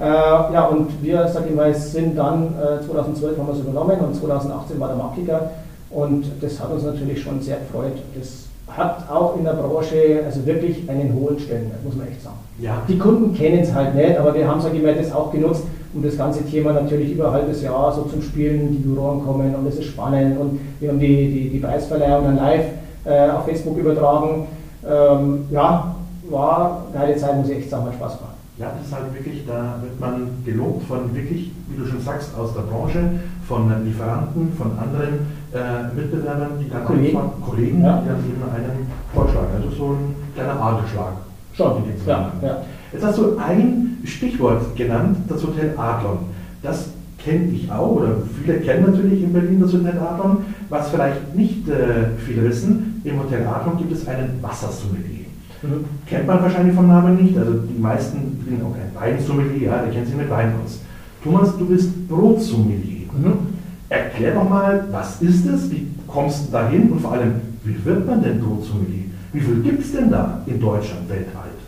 Äh, ja, und wir, sag ich mal, sind dann, äh, 2012 haben wir es übernommen und 2018 war der Marktkicker. Und das hat uns natürlich schon sehr gefreut. Das hat auch in der Branche also wirklich einen hohen Stellenwert, muss man echt sagen. Ja. Die Kunden kennen es halt nicht, aber wir haben, sage ich mal, das auch genutzt, um das ganze Thema natürlich über ein halbes Jahr so zum Spielen, die Juroren kommen und es ist spannend und wir haben die, die, die Preisverleihung dann live äh, auf Facebook übertragen. Ähm, ja, war eine geile Zeit, muss ich echt sagen, hat Spaß gemacht. Ja, das ist halt wirklich, da wird man gelobt von wirklich, wie du schon sagst, aus der Branche, von Lieferanten, von anderen äh, Mitbewerbern, die dann Kollegen, einfach, Kollegen ja. die dann eben einen vorschlagen. Also so ein kleiner Adelsschlag. Schon, ja, ja. Jetzt hast du ein Stichwort genannt, das Hotel Adlon. Das kenne ich auch, oder viele kennen natürlich in Berlin das Hotel Adlon. Was vielleicht nicht äh, viele wissen, im Hotel Adlon gibt es einen Wassersommelier. Mhm. Kennt man wahrscheinlich vom Namen nicht, also die meisten sind auch kein Weinsommelier, ja, der kennt sich mit Wein aus. Thomas, du bist Brotsommelier. Mhm. Erklär doch mal, was ist es, wie kommst du dahin und vor allem, wie wird man denn Brotsommelier? Wie viel gibt es denn da in Deutschland weltweit?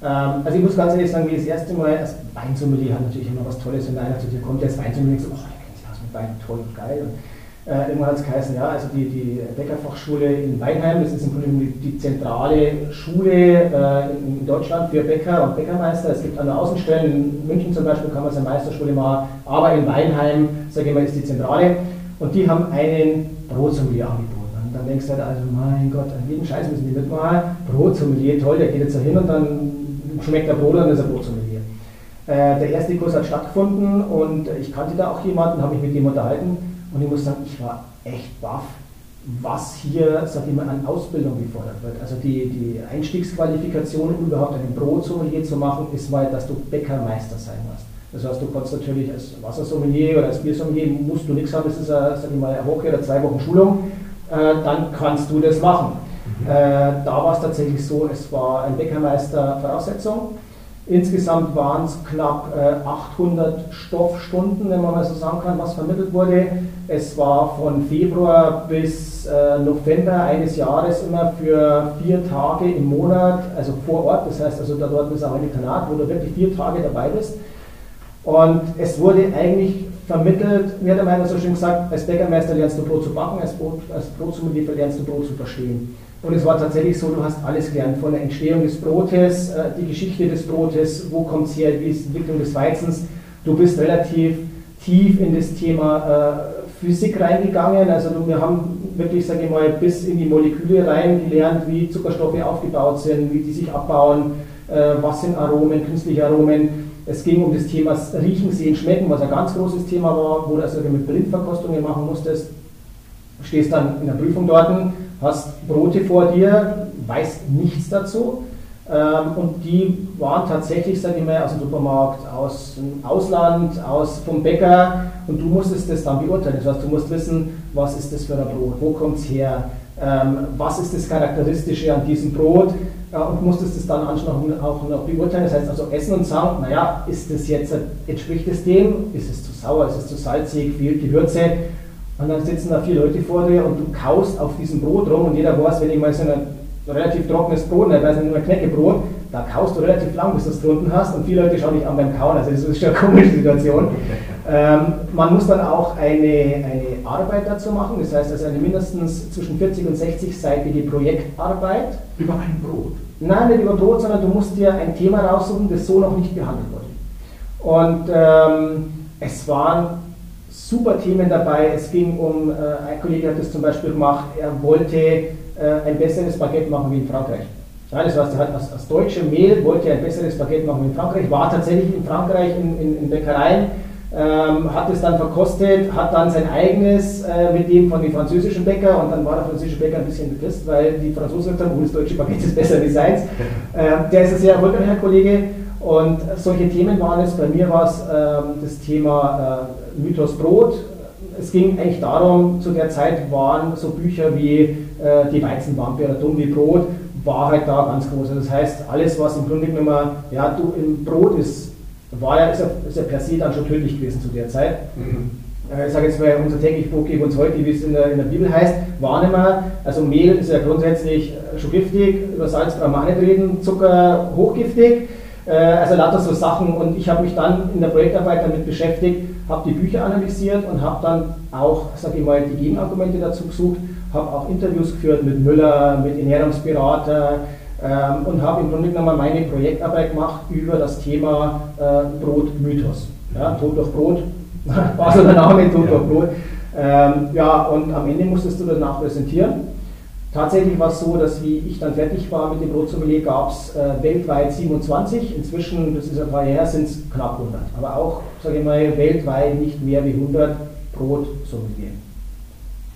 Ähm, also ich muss ganz ehrlich sagen, wie das erste Mal als Weinsommelier hat natürlich immer was Tolles, wenn einer zu dir kommt, der ist Weinsommelier und sagt, oh, der kennt sich aus mit Wein, toll, geil. Und, äh, irgendwann hat es geheißen, ja, also die, die Bäckerfachschule in Weinheim, das ist im Grunde die, die zentrale Schule äh, in, in, Deutschland für Bäcker und Bäckermeister. Es gibt an der Außenstellen, in München zum Beispiel kann man seine Meisterschule machen, aber in Weinheim, sage ich mal, ist die Zentrale. Und die haben einen Brotsommelier angeboten. Dann denkst du halt, also mein Gott, an jedem Scheiß müssen die mitmachen. Brotsommelier, toll, der geht jetzt da hin und dann schmeckt der Brot und dann ist er Brotsommelier. Äh, der erste Kurs hat stattgefunden und ich kannte da auch jemanden, habe mich mit ihm unterhalten und ich muss sagen, ich war echt baff, was hier, sag ich mal, an Ausbildung gefordert wird. Also die, die Einstiegsqualifikation, um überhaupt einen Brotsommelier zu machen, ist mal, dass du Bäckermeister sein musst. Das heißt, du kannst natürlich als Wassersommelier oder als Biersommelier, musst du nichts haben, das ist eine, sag ich mal, eine Woche oder zwei Wochen Schulung, äh, dann kannst du das machen. Mhm. Äh, da war es tatsächlich so, es war ein Bäckermeister Voraussetzung Insgesamt waren es knapp äh, 800 Stoffstunden, wenn man mal so sagen kann, was vermittelt wurde. Es war von Februar bis äh, November eines Jahres immer für vier Tage im Monat, also vor Ort. Das heißt, also da dort ist auch ein Internat, wo du wirklich vier Tage dabei bist. Und es wurde eigentlich vermittelt, wie hat der Meiner so schön gesagt, als Bäckermeister lernst du Brot zu backen, als, Brot, als Brotsommelier lernst du Brot zu verstehen. Und es war tatsächlich so, du hast alles gelernt, von der Entstehung des Brotes, äh, die Geschichte des Brotes, wo kommt es her, wie ist die Entwicklung des Weizens. Du bist relativ tief in das Thema äh, Physik reingegangen. Also wir haben wirklich, sage ich mal, bis in die Moleküle rein gelernt, wie Zuckerstoffe aufgebaut sind, wie die sich abbauen, äh, was sind Aromen, künstliche Aromen. Es ging um das Thema Riechen, Sehen, Schmecken, was ein ganz großes Thema war, wo du also mit Blindverkostungen machen musstest. Stehst dann in der Prüfung dort hast Brote vor dir, weißt nichts dazu. Ähm, und die waren tatsächlich, sage ich mal, aus dem Supermarkt, aus dem Ausland, aus, vom Bäcker. Und du musstest das dann beurteilen. Das heißt, du musst wissen, was ist das für ein Brot, wo kommt es her, ähm, was ist das Charakteristische an diesem Brot. Und musstest es dann anschließend auch noch beurteilen. Das heißt also essen und sagen, naja, ist das jetzt, entspricht es dem, ist es zu sauer, ist es zu salzig, viel Gewürze. Und dann sitzen da vier Leute vor dir und du kaust auf diesem Brot rum und jeder weiß, wenn ich mal so ein relativ trockenes Brot, ich weiß nicht, nur ein Knäckebrot, da kaust du relativ lang, bis du es drunten hast und viele Leute schauen dich an beim Kauen, also das ist schon eine komische Situation. Ähm, man muss dann auch eine, eine Arbeit dazu machen, das heißt also eine mindestens zwischen 40 und 60-seitige Projektarbeit. Über ein Brot? Nein, nicht über Brot, sondern du musst dir ein Thema raussuchen, das so noch nicht behandelt wurde. Und ähm, es waren super Themen dabei. Es ging um, äh, ein Kollege hat das zum Beispiel gemacht, er wollte äh, ein besseres Baguette machen wie in Frankreich. Ja, das heißt, er hat als, als deutsche Mehl wollte ein besseres Baguette machen wie in Frankreich, war tatsächlich in Frankreich in, in, in Bäckereien, ähm, hat es dann verkostet, hat dann sein eigenes äh, mit dem von den französischen Bäcker und dann war der französische Bäcker ein bisschen bepisst, weil die Franzosen gesagt haben, oh, das deutsche Baguette ist besser wie seins. Äh, der ist ein sehr erfolgreicher Kollege und solche Themen waren es. Bei mir war es ähm, das Thema äh, Mythos Brot. Es ging eigentlich darum, zu der Zeit waren so Bücher wie äh, Die Weizenwampe oder Dumm wie Brot, war halt da ganz groß. Also das heißt, alles, was im Grunde genommen, ja, du im Brot ist, war ja, ist ja, ist ja per se dann schon tödlich gewesen zu der Zeit. Mhm. Äh, ich sage jetzt mal, unser täglich Brot geben uns heute, wie es in der, in der Bibel heißt, war nicht mehr. Also Mehl ist ja grundsätzlich schon giftig, über Salz brauchen wir nicht reden, Zucker hochgiftig. Äh, also lauter so Sachen und ich habe mich dann in der Projektarbeit damit beschäftigt, habe die Bücher analysiert und habe dann auch, sage ich mal, die Gegenargumente dazu gesucht, habe auch Interviews geführt mit Müller, mit Ernährungsberater ähm, und habe im Grunde genommen meine Projektarbeit gemacht über das Thema äh, Brotmythos. Ja, Tod durch Brot, war so der Name, Tod ja. durch Brot. Ähm, ja, und am Ende musstest du danach präsentieren Tatsächlich war es so, dass wie ich dann fertig war mit dem Brotsommelier, gab es äh, weltweit 27. Inzwischen, das ist ein paar Jahre, sind es knapp 100. Aber auch, sage ich mal, weltweit nicht mehr wie 100 Brotsommelier.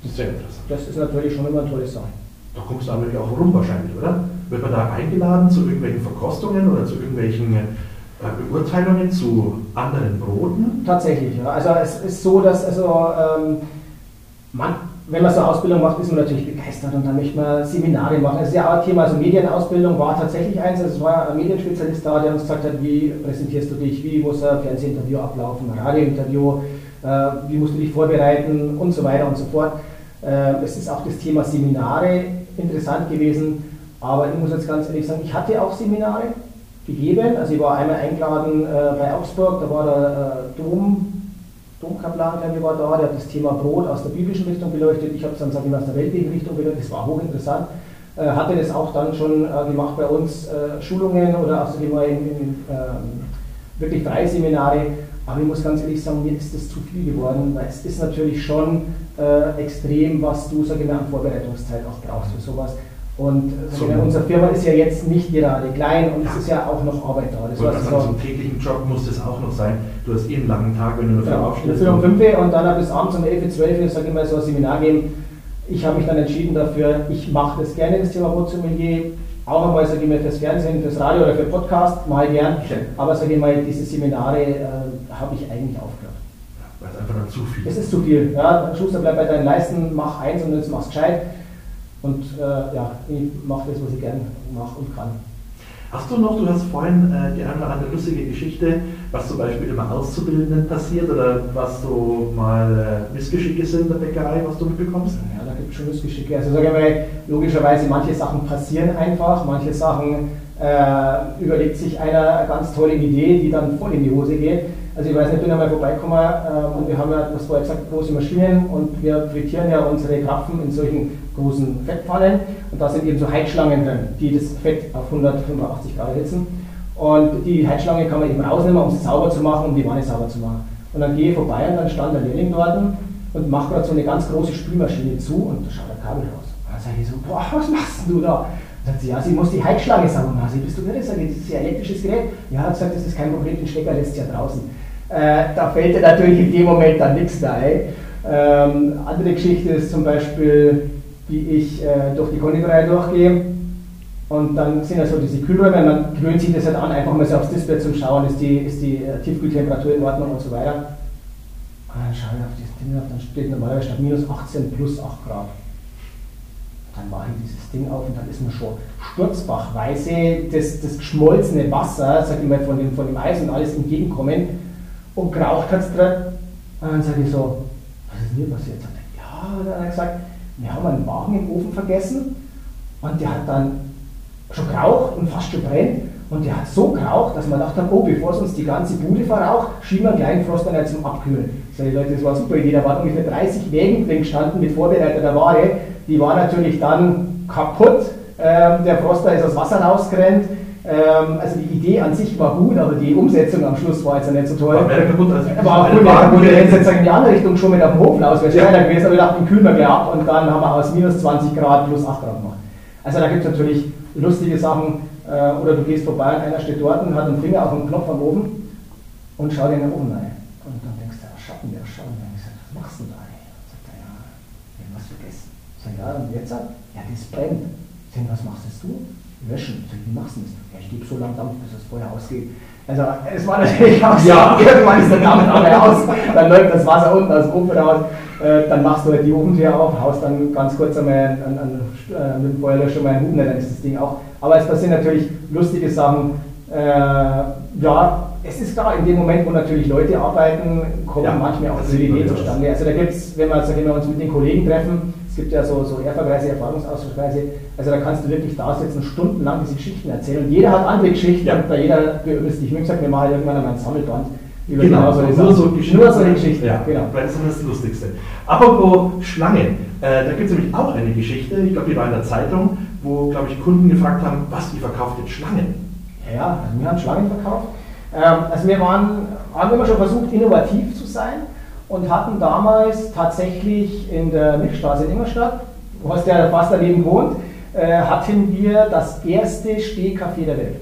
Das ist sehr interessant. Das ist natürlich schon immer eine tolle Sache. Da kommst du aber auch rum wahrscheinlich, oder? Wird man da eingeladen zu irgendwelchen Verkostungen oder zu irgendwelchen äh, Beurteilungen zu anderen Broten? Tatsächlich, ja. Also es ist so, dass also ähm, man, wenn man so eine Ausbildung macht, ist man natürlich begeistert und dann möchte man Seminare machen. Das ist ja auch ein Thema, also Medienausbildung war tatsächlich eins. Also es war ein Medienspezialist da, der uns gesagt hat, wie präsentierst du dich, wie muss ein Fernsehinterview ablaufen, ein Radiointerview, äh, wie musst du dich vorbereiten und so weiter und so fort. Äh, es ist auch das Thema Seminare interessant gewesen, aber ich muss jetzt ganz ehrlich sagen, ich hatte auch Seminare gegeben. Also ich war einmal eingeladen äh, bei Augsburg, da war der äh, Dom, Domkaplan, glaube war da, der hat das Thema Brot aus der biblischen Richtung beleuchtet. Ich habe es dann, sage ich mal, aus der weltlichen Richtung beleuchtet. Das war hochinteressant. Äh, hatte das auch dann schon äh, gemacht bei uns, äh, Schulungen oder auch, sage ich mal, in, in ähm, wirklich drei Seminare. Aber ich muss ganz ehrlich sagen, mir ist das zu viel geworden, weil es ist natürlich schon äh, extrem, was du, sage ich mal, an Vorbereitungszeit auch brauchst für sowas. Und so mal, unsere Firma ist ja jetzt nicht gerade klein und es ist ja auch noch Arbeit da. Das und also so einem täglichen Job muss das auch noch sein. Du hast eh einen langen Tag, wenn du eine Firma aufstehst. Ja, um 5 und dann bis abends um 11, 12 sage ich mal, so ein Seminar geben. Ich habe mich dann entschieden dafür, ich mache das gerne, das Thema Brotsommelier. Auch einmal, sage ich mal, fürs Fernsehen, fürs Radio oder für Podcast, mal gern. Aber sage ich mal, diese Seminare äh, habe ich eigentlich aufgehört. Ja, weil es einfach dann zu viel ist. Es ist zu viel. Ja, Schuster, bleib bei deinen Leisten, mach eins und jetzt mach's gescheit. Und äh, ja, ich mache das, was ich gerne mache und kann. Hast du noch, du hast vorhin äh, die eine oder andere lustige Geschichte, was zum Beispiel immer Auszubildenden passiert oder was so mal äh, Missgeschicke sind in der Bäckerei, was du mitbekommst? Ja, da gibt es schon Missgeschicke. Also sage ich mal, logischerweise, manche Sachen passieren einfach, manche Sachen äh, überlegt sich einer eine ganz tolle Idee, die dann voll in die Hose geht. Also ich weiß nicht, ich bin einmal vorbeigekommen äh, und wir haben ja, was vorher gesagt, große Maschinen und wir frittieren ja unsere Krapfen in solchen großen Fettpfannen und da sind eben so Heizschlangen drin, die das Fett auf 185 Grad erhitzen. Und die Heizschlange kann man eben rausnehmen, um sie sauber zu machen, um die Wanne sauber zu machen. Und dann gehe ich vorbei und dann stand der Lehrling dort und macht gerade so eine ganz große Spülmaschine zu und da schaut ein Kabel raus. Und dann sage ich so, boah, was machst du da? Sagt sie, ja, sie muss die Heizschlange sauber machen. Bist du irre? Sag ich, das ist ja ein elektrisches Gerät. Ja, hat gesagt, das ist kein Problem, den Stecker lässt ja draußen. Äh, da fällt dir natürlich in dem Moment dann nichts da ein. Ähm, andere Geschichte ist zum Beispiel, wie ich äh, durch die Konditorei durchgehe und dann sind ja so diese Kühlräume, man gewöhnt sich das halt an, einfach mal so aufs Display zum Schauen, ist die, ist die äh, Tiefkühltemperatur in Ordnung und so weiter. Und dann schaue ich auf dieses Ding auf, dann steht normalerweise statt minus 18 plus 8 Grad. Dann mache ich dieses Ding auf und dann ist man schon sturzbachweise das, das geschmolzene Wasser, sag ich mal, von dem, von dem Eis und alles entgegenkommen und geraucht hat es drin. Und dann sage ich so, was ist denn hier passiert? Sagt er, ja, dann hat er gesagt, wir haben einen Wagen im Ofen vergessen und der hat dann schon geraucht und fast schon brennt. Und der hat so geraucht, dass man dachte, oh, bevor es uns die ganze Bude verraucht, schieben wir einen kleinen Froster zum Abkühlen. Sag ich, Leute, das war super Idee. Da waren ungefähr 30 Wägen drin gestanden mit vorbereiteter Ware. Die war natürlich dann kaputt. Ähm, der Froster ist aus Wasser rausgerannt. Ähm, also die Idee an sich war gut, aber die Umsetzung am Schluss war jetzt ja nicht so toll. War mehr kaputt als War gut, kaputt. Der hätte jetzt in die andere Richtung schon mit auf dem Hof aus, wäre schneller ja. gewesen, aber wir dachten, kühlen wir gleich ab und dann haben wir aus minus 20 Grad plus 8 Grad gemacht. Also da gibt es natürlich lustige Sachen, äh, oder du gehst vorbei und einer steht dort und hat einen Finger auf den Knopf am Ofen und schaut in den Ofen rein. Und dann denkst du, ja, Schatten, der schauen. Und dann gesagt, was machst du da? Und sagt er, ja, wir haben was vergessen. Sag ja, und jetzt? Ja, das brennt. Sag was machst du? Löschen. Sag wie machst du das? Ja, ich gebe so lange Dampf, bis das Feuer ausgeht. Also es war natürlich auch so, ja. irgendwann ist der Dampf aber aus, dann läuft das Wasser unten aus dem Ofen raus, äh, dann machst du halt die Ofentür auf, haust dann ganz kurz einmal an, an, äh, mit dem Feuerlöscher mal einen Hupen, dann ist das Ding auch. Aber es passieren natürlich lustige Sachen. Äh, ja, es ist klar, in dem Moment, wo natürlich Leute arbeiten, kommen ja, manchmal auch die Idee zustande. Also da gibt es, wenn wir, wenn wir uns mit den Kollegen treffen, es gibt ja so, so Erfahrweise, Erfahrungsaustauschweise, also da kannst du wirklich da sitzen, stundenlang diese Geschichten erzählen. Und jeder hat andere Geschichten ja. und bei jeder. Ich habe gesagt, wir machen irgendwann einmal ein Sammelband. Über genau, genau so nur, so Geschichten. nur solche Geschichten. Ja, genau. Weil das ist das Lustigste. Apropos Schlangen, äh, da gibt es nämlich auch eine Geschichte, ich glaube, die war in der Zeitung, wo, glaube ich, Kunden gefragt haben, was, ihr verkauft jetzt Schlangen? Ja, also wir haben Schlangen verkauft. Ähm, also wir waren, haben immer schon versucht, innovativ zu sein und hatten damals tatsächlich in der Milchstraße in Ingolstadt, du hast ja fast daneben gewohnt, äh, hatten wir das erste Stehcafé der Welt.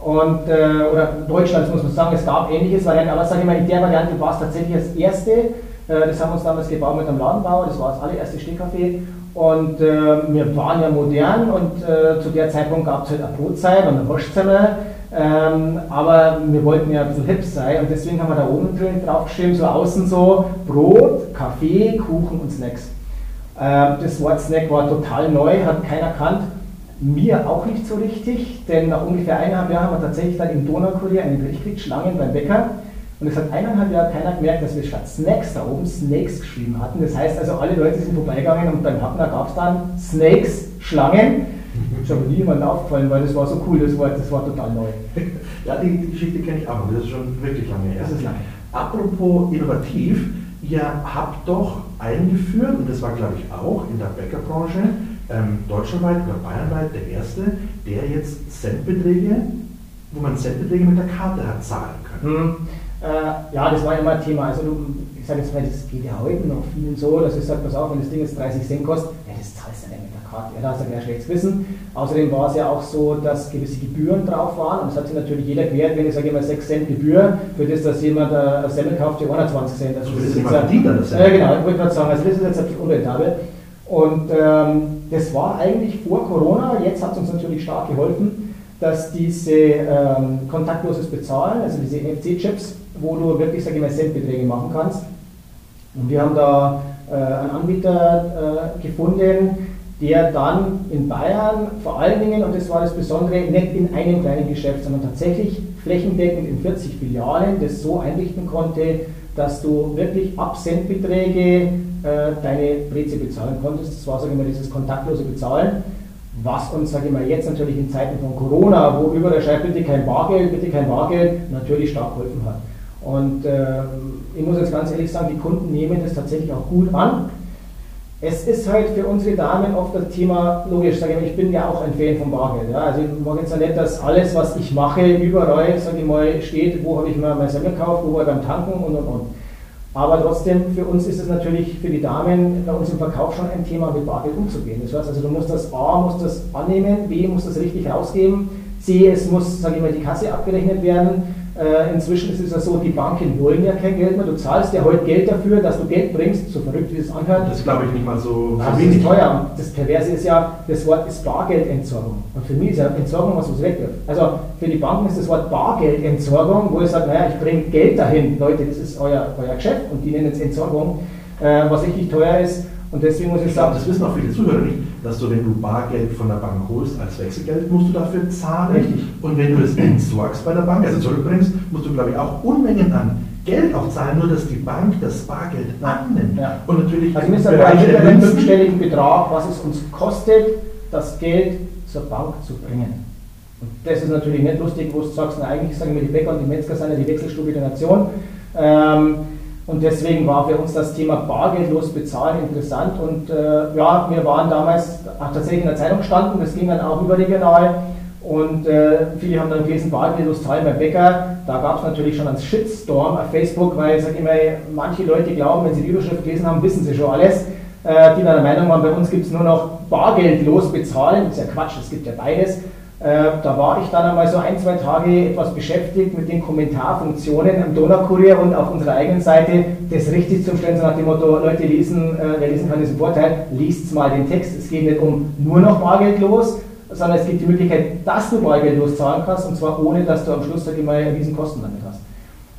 Und, äh, oder Deutschlands muss man sagen, es gab ähnliches Varianten, aber sage ich mal, in der Variante war es tatsächlich das erste. Äh, das haben wir uns damals gebaut mit einem Ladenbauer, das war das allererste Stehcafé. Und äh, wir waren ja modern und äh, zu der Zeitpunkt gab es halt eine Brotzeit und eine Wurstzimmer. Ähm, aber wir wollten ja ein bisschen hip sein und deswegen haben wir da oben drin draufgeschrieben, so außen so Brot, Kaffee, Kuchen und Snacks. Ähm, das Wort Snack war total neu, hat keiner kannt. Mir auch nicht so richtig, denn nach ungefähr eineinhalb Jahren haben wir tatsächlich dann im Donaukurier einen Bericht gekriegt, Schlangen beim Bäcker. Und es hat eineinhalb Jahre keiner gemerkt, dass wir statt Snacks da oben Snakes geschrieben hatten. Das heißt also, alle Leute sind vorbeigegangen und beim Hackner gab es dann Snakes, Schlangen. Ist aber nie jemandem aufgefallen, weil das war so cool, das Wort, das war total neu. Ja, die, die Geschichte kenne ich auch, aber das ist schon wirklich lange her. Das ist lange. Apropos innovativ, ihr habt doch eingeführt, und das war glaube ich auch in der Bäckerbranche, ähm, deutschlandweit oder bayernweit der erste, der jetzt Centbeträge, wo man Centbeträge mit der Karte hat zahlen können. Hm. Äh, ja, das war immer ein Thema. Also du, ich sage jetzt mal, das geht ja heute noch vielen so, dass ich sage, pass auf, wenn das Ding jetzt 30 Cent kostet, ja, das zahlst du nicht mit der Karte. Ja, da hast du gleich schlechtes Wissen. Außerdem war es ja auch so, dass gewisse Gebühren drauf waren. Und das hat sich natürlich jeder gewährt, wenn ich sage immer 6 Cent Gebühr, für das, dass jemand äh, ein Semmel kauft, für 120 Cent. Also So das ist ist jemand jetzt, an das Semmel. genau, ich wollte gerade sagen, also das ist jetzt ein bisschen unrentabel. Und ähm, das war eigentlich vor Corona, jetzt hat es uns natürlich stark geholfen, dass diese ähm, kontaktloses Bezahlen, also diese NFC-Chips, wo du wirklich, sage ich mal, Centbeträge machen kannst. Und wir haben da äh, einen Anbieter äh, gefunden, der dann in Bayern vor allen Dingen, und das war das Besondere, nicht in einem kleinen Geschäft, sondern tatsächlich flächendeckend in 40 Filialen das so einrichten konnte, dass du wirklich ab Centbeträge äh, deine Breze bezahlen konntest. Das war, sage ich mal, dieses kontaktlose Bezahlen, was uns, sage ich mal, jetzt natürlich in Zeiten von Corona, wo überall schreibt, bitte kein Bargeld, bitte kein Bargeld, natürlich stark geholfen hat. Und äh, ich muss jetzt ganz ehrlich sagen, die Kunden nehmen das tatsächlich auch gut an. Es ist halt für unsere Damen oft das Thema, logisch, sage ich mal, ich bin ja auch ein Fan von Bargeld. Ja? Also ich mag jetzt ja nicht, dass alles, was ich mache, überall, sage ich mal, steht, wo habe ich mir mein Semmel gekauft, wo war ich beim Tanken und und und. Aber trotzdem, für uns ist es natürlich, für die Damen bei uns im Verkauf schon ein Thema, mit Bargeld umzugehen. Das heißt also, du musst das A, musst das annehmen, B, musst das richtig rausgeben, C, es muss, sage ich mal, die Kasse abgerechnet werden. Äh, inzwischen ist es ja so, die Banken wollen ja kein Geld mehr. Du zahlst ja heute Geld dafür, dass du Geld bringst, so verrückt wie es anhört. Das glaube ich nicht mal so, Das ist teuer. Das Perverse ist ja, das Wort ist Bargeldentsorgung. Und für mich ist ja Entsorgung was, was wegwirft. Also für die Banken ist das Wort Bargeldentsorgung, wo ich sage, naja, ich bringe Geld dahin. Leute, das ist euer, euer Geschäft und die nennen es Entsorgung, äh, was richtig teuer ist. Und deswegen muss ich Ich sagen, das wissen auch viele Zuhörer nicht, dass du, wenn du Bargeld von der Bank holst als Wechselgeld, musst du dafür zahlen. Richtig. Und wenn du es entsorgst bei der Bank, also zurückbringst, musst du, glaube ich, auch Unmengen an Geld auch zahlen, nur dass die Bank das Bargeld annimmt. Ja. Und natürlich also wir müssen Münzen- fünfstelligen Betrag, was es uns kostet, das Geld zur Bank zu bringen. Und das ist natürlich nicht lustig, wo du sagst, na, eigentlich sagen wir, die Bäcker und die Metzger sind ja die Wechselstube der Nation. Ähm, und deswegen war für uns das Thema bargeldlos bezahlen interessant. Und äh, ja, wir waren damals auch tatsächlich in der Zeitung gestanden, das ging dann auch überregional. Und äh, viele haben dann gelesen, bargeldlos zahlen beim Bäcker. Da gab es natürlich schon einen Shitstorm auf Facebook, weil ich sage immer, manche Leute glauben, wenn sie die Überschrift gelesen haben, wissen sie schon alles. Äh, die dann der Meinung waren, bei uns gibt es nur noch bargeldlos bezahlen. Das ist ja Quatsch, es gibt ja beides. Äh, da war ich dann einmal so ein, zwei Tage etwas beschäftigt mit den Kommentarfunktionen im Donaukurier und auf unserer eigenen Seite, das richtig zu stellen, so nach dem Motto, Leute lesen, äh, wer lesen kann, ist ein Vorteil, liest mal den Text. Es geht nicht um nur noch bargeldlos, sondern es gibt die Möglichkeit, dass du bargeldlos zahlen kannst und zwar ohne, dass du am Schluss, sag ich mal, riesen Kosten damit hast.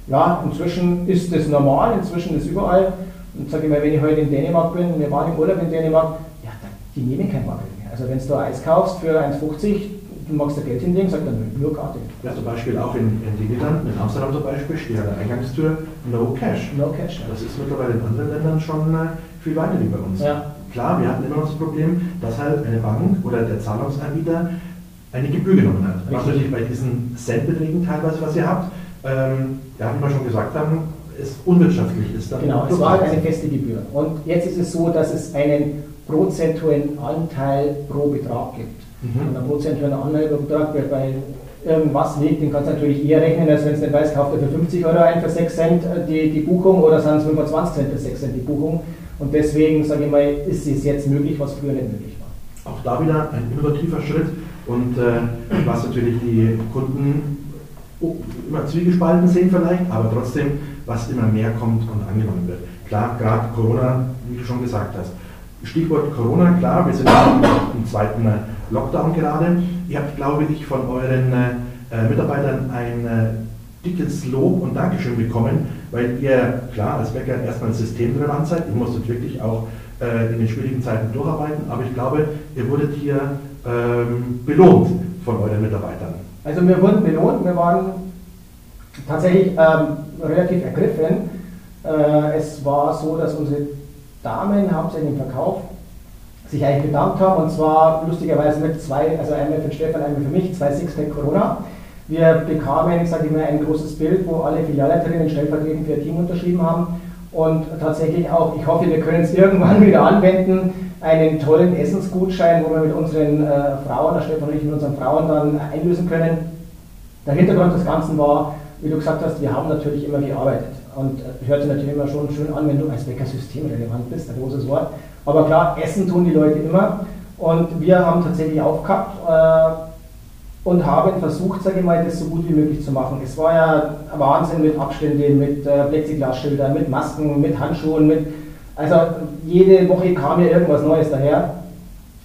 Ja, inzwischen ist das normal, inzwischen ist überall. Und sage ich mal, wenn ich heute in Dänemark bin, wir waren im Urlaub in Dänemark, ja, die nehmen kein Bargeld mehr. Also wenn du Eis kaufst für 1,50, du magst da Geld hinlegen, sagt er, nö, nur Karte. Ja, zum Beispiel auch in, in den Niederlanden, in Amsterdam zum Beispiel, steht an der Eingangstür No Cash. No Cash. Das ist mittlerweile in anderen Ländern schon äh, viel weiter wie bei uns. Ja. Klar, wir hatten immer noch das Problem, dass halt eine Bank oder der Zahlungsanbieter eine Gebühr genommen hat. Was natürlich bei diesen Centbeträgen teilweise, was ihr habt, ähm, ja, wie wir schon gesagt haben, es unwirtschaftlich ist. dann Genau, es war halt eine feste Gebühr. Und jetzt ist es so, dass es einen prozentuellen Anteil pro Betrag gibt. Mhm. Und ein prozentueller Anteil pro Betrag, der bei irgendwas liegt, den kannst du natürlich eher rechnen, als wenn es nicht weiß, kauft er für 50 Euro ein für 6 Cent äh, die, die Buchung oder sind es 25 Cent für 6 Cent die Buchung. Und deswegen, sage ich mal, ist es jetzt möglich, was früher nicht möglich war. Auch da wieder ein innovativer Schritt und äh, was natürlich die Kunden immer zwiegespalten sehen vielleicht, aber trotzdem, was immer mehr kommt und angenommen wird. Klar, gerade Corona, wie du schon gesagt hast. Stichwort Corona, klar, wir sind im zweiten Lockdown gerade. Ihr habt, glaube ich, von euren äh, Mitarbeitern ein äh, dickes Lob und Dankeschön bekommen, weil ihr, klar, als Bäcker erstmal systemrelevant seid. Ihr musstet wirklich auch äh, in den schwierigen Zeiten durcharbeiten, aber ich glaube, ihr wurdet hier ähm, belohnt von euren Mitarbeitern. Also wir wurden belohnt, wir waren tatsächlich ähm, relativ ergriffen. Äh, es war so, dass unsere Damen hauptsächlich im Verkauf sich eigentlich bedankt haben und zwar lustigerweise mit zwei, also einmal für Stefan, einmal für mich, zwei Sixpack Corona. Wir bekamen, sage ich mal, ein großes Bild, wo alle Filialleiterinnen stellvertretend für ihr Team unterschrieben haben und tatsächlich auch, ich hoffe, wir können es irgendwann wieder anwenden, einen tollen Essensgutschein, wo wir mit unseren äh, Frauen, der Stefan und ich mit unseren Frauen dann einlösen können. Der Hintergrund des Ganzen war, wie du gesagt hast, wir haben natürlich immer gearbeitet und äh, hört sich natürlich immer schon schön an, wenn du als Bäcker systemrelevant bist, ein großes Wort. Aber klar, essen tun die Leute immer und wir haben tatsächlich aufgehabt äh, und haben versucht, sage ich mal, das so gut wie möglich zu machen. Es war ja Wahnsinn mit Abständen, mit äh, Plexiglasschildern, mit Masken, mit Handschuhen, mit also jede Woche kam ja irgendwas Neues daher.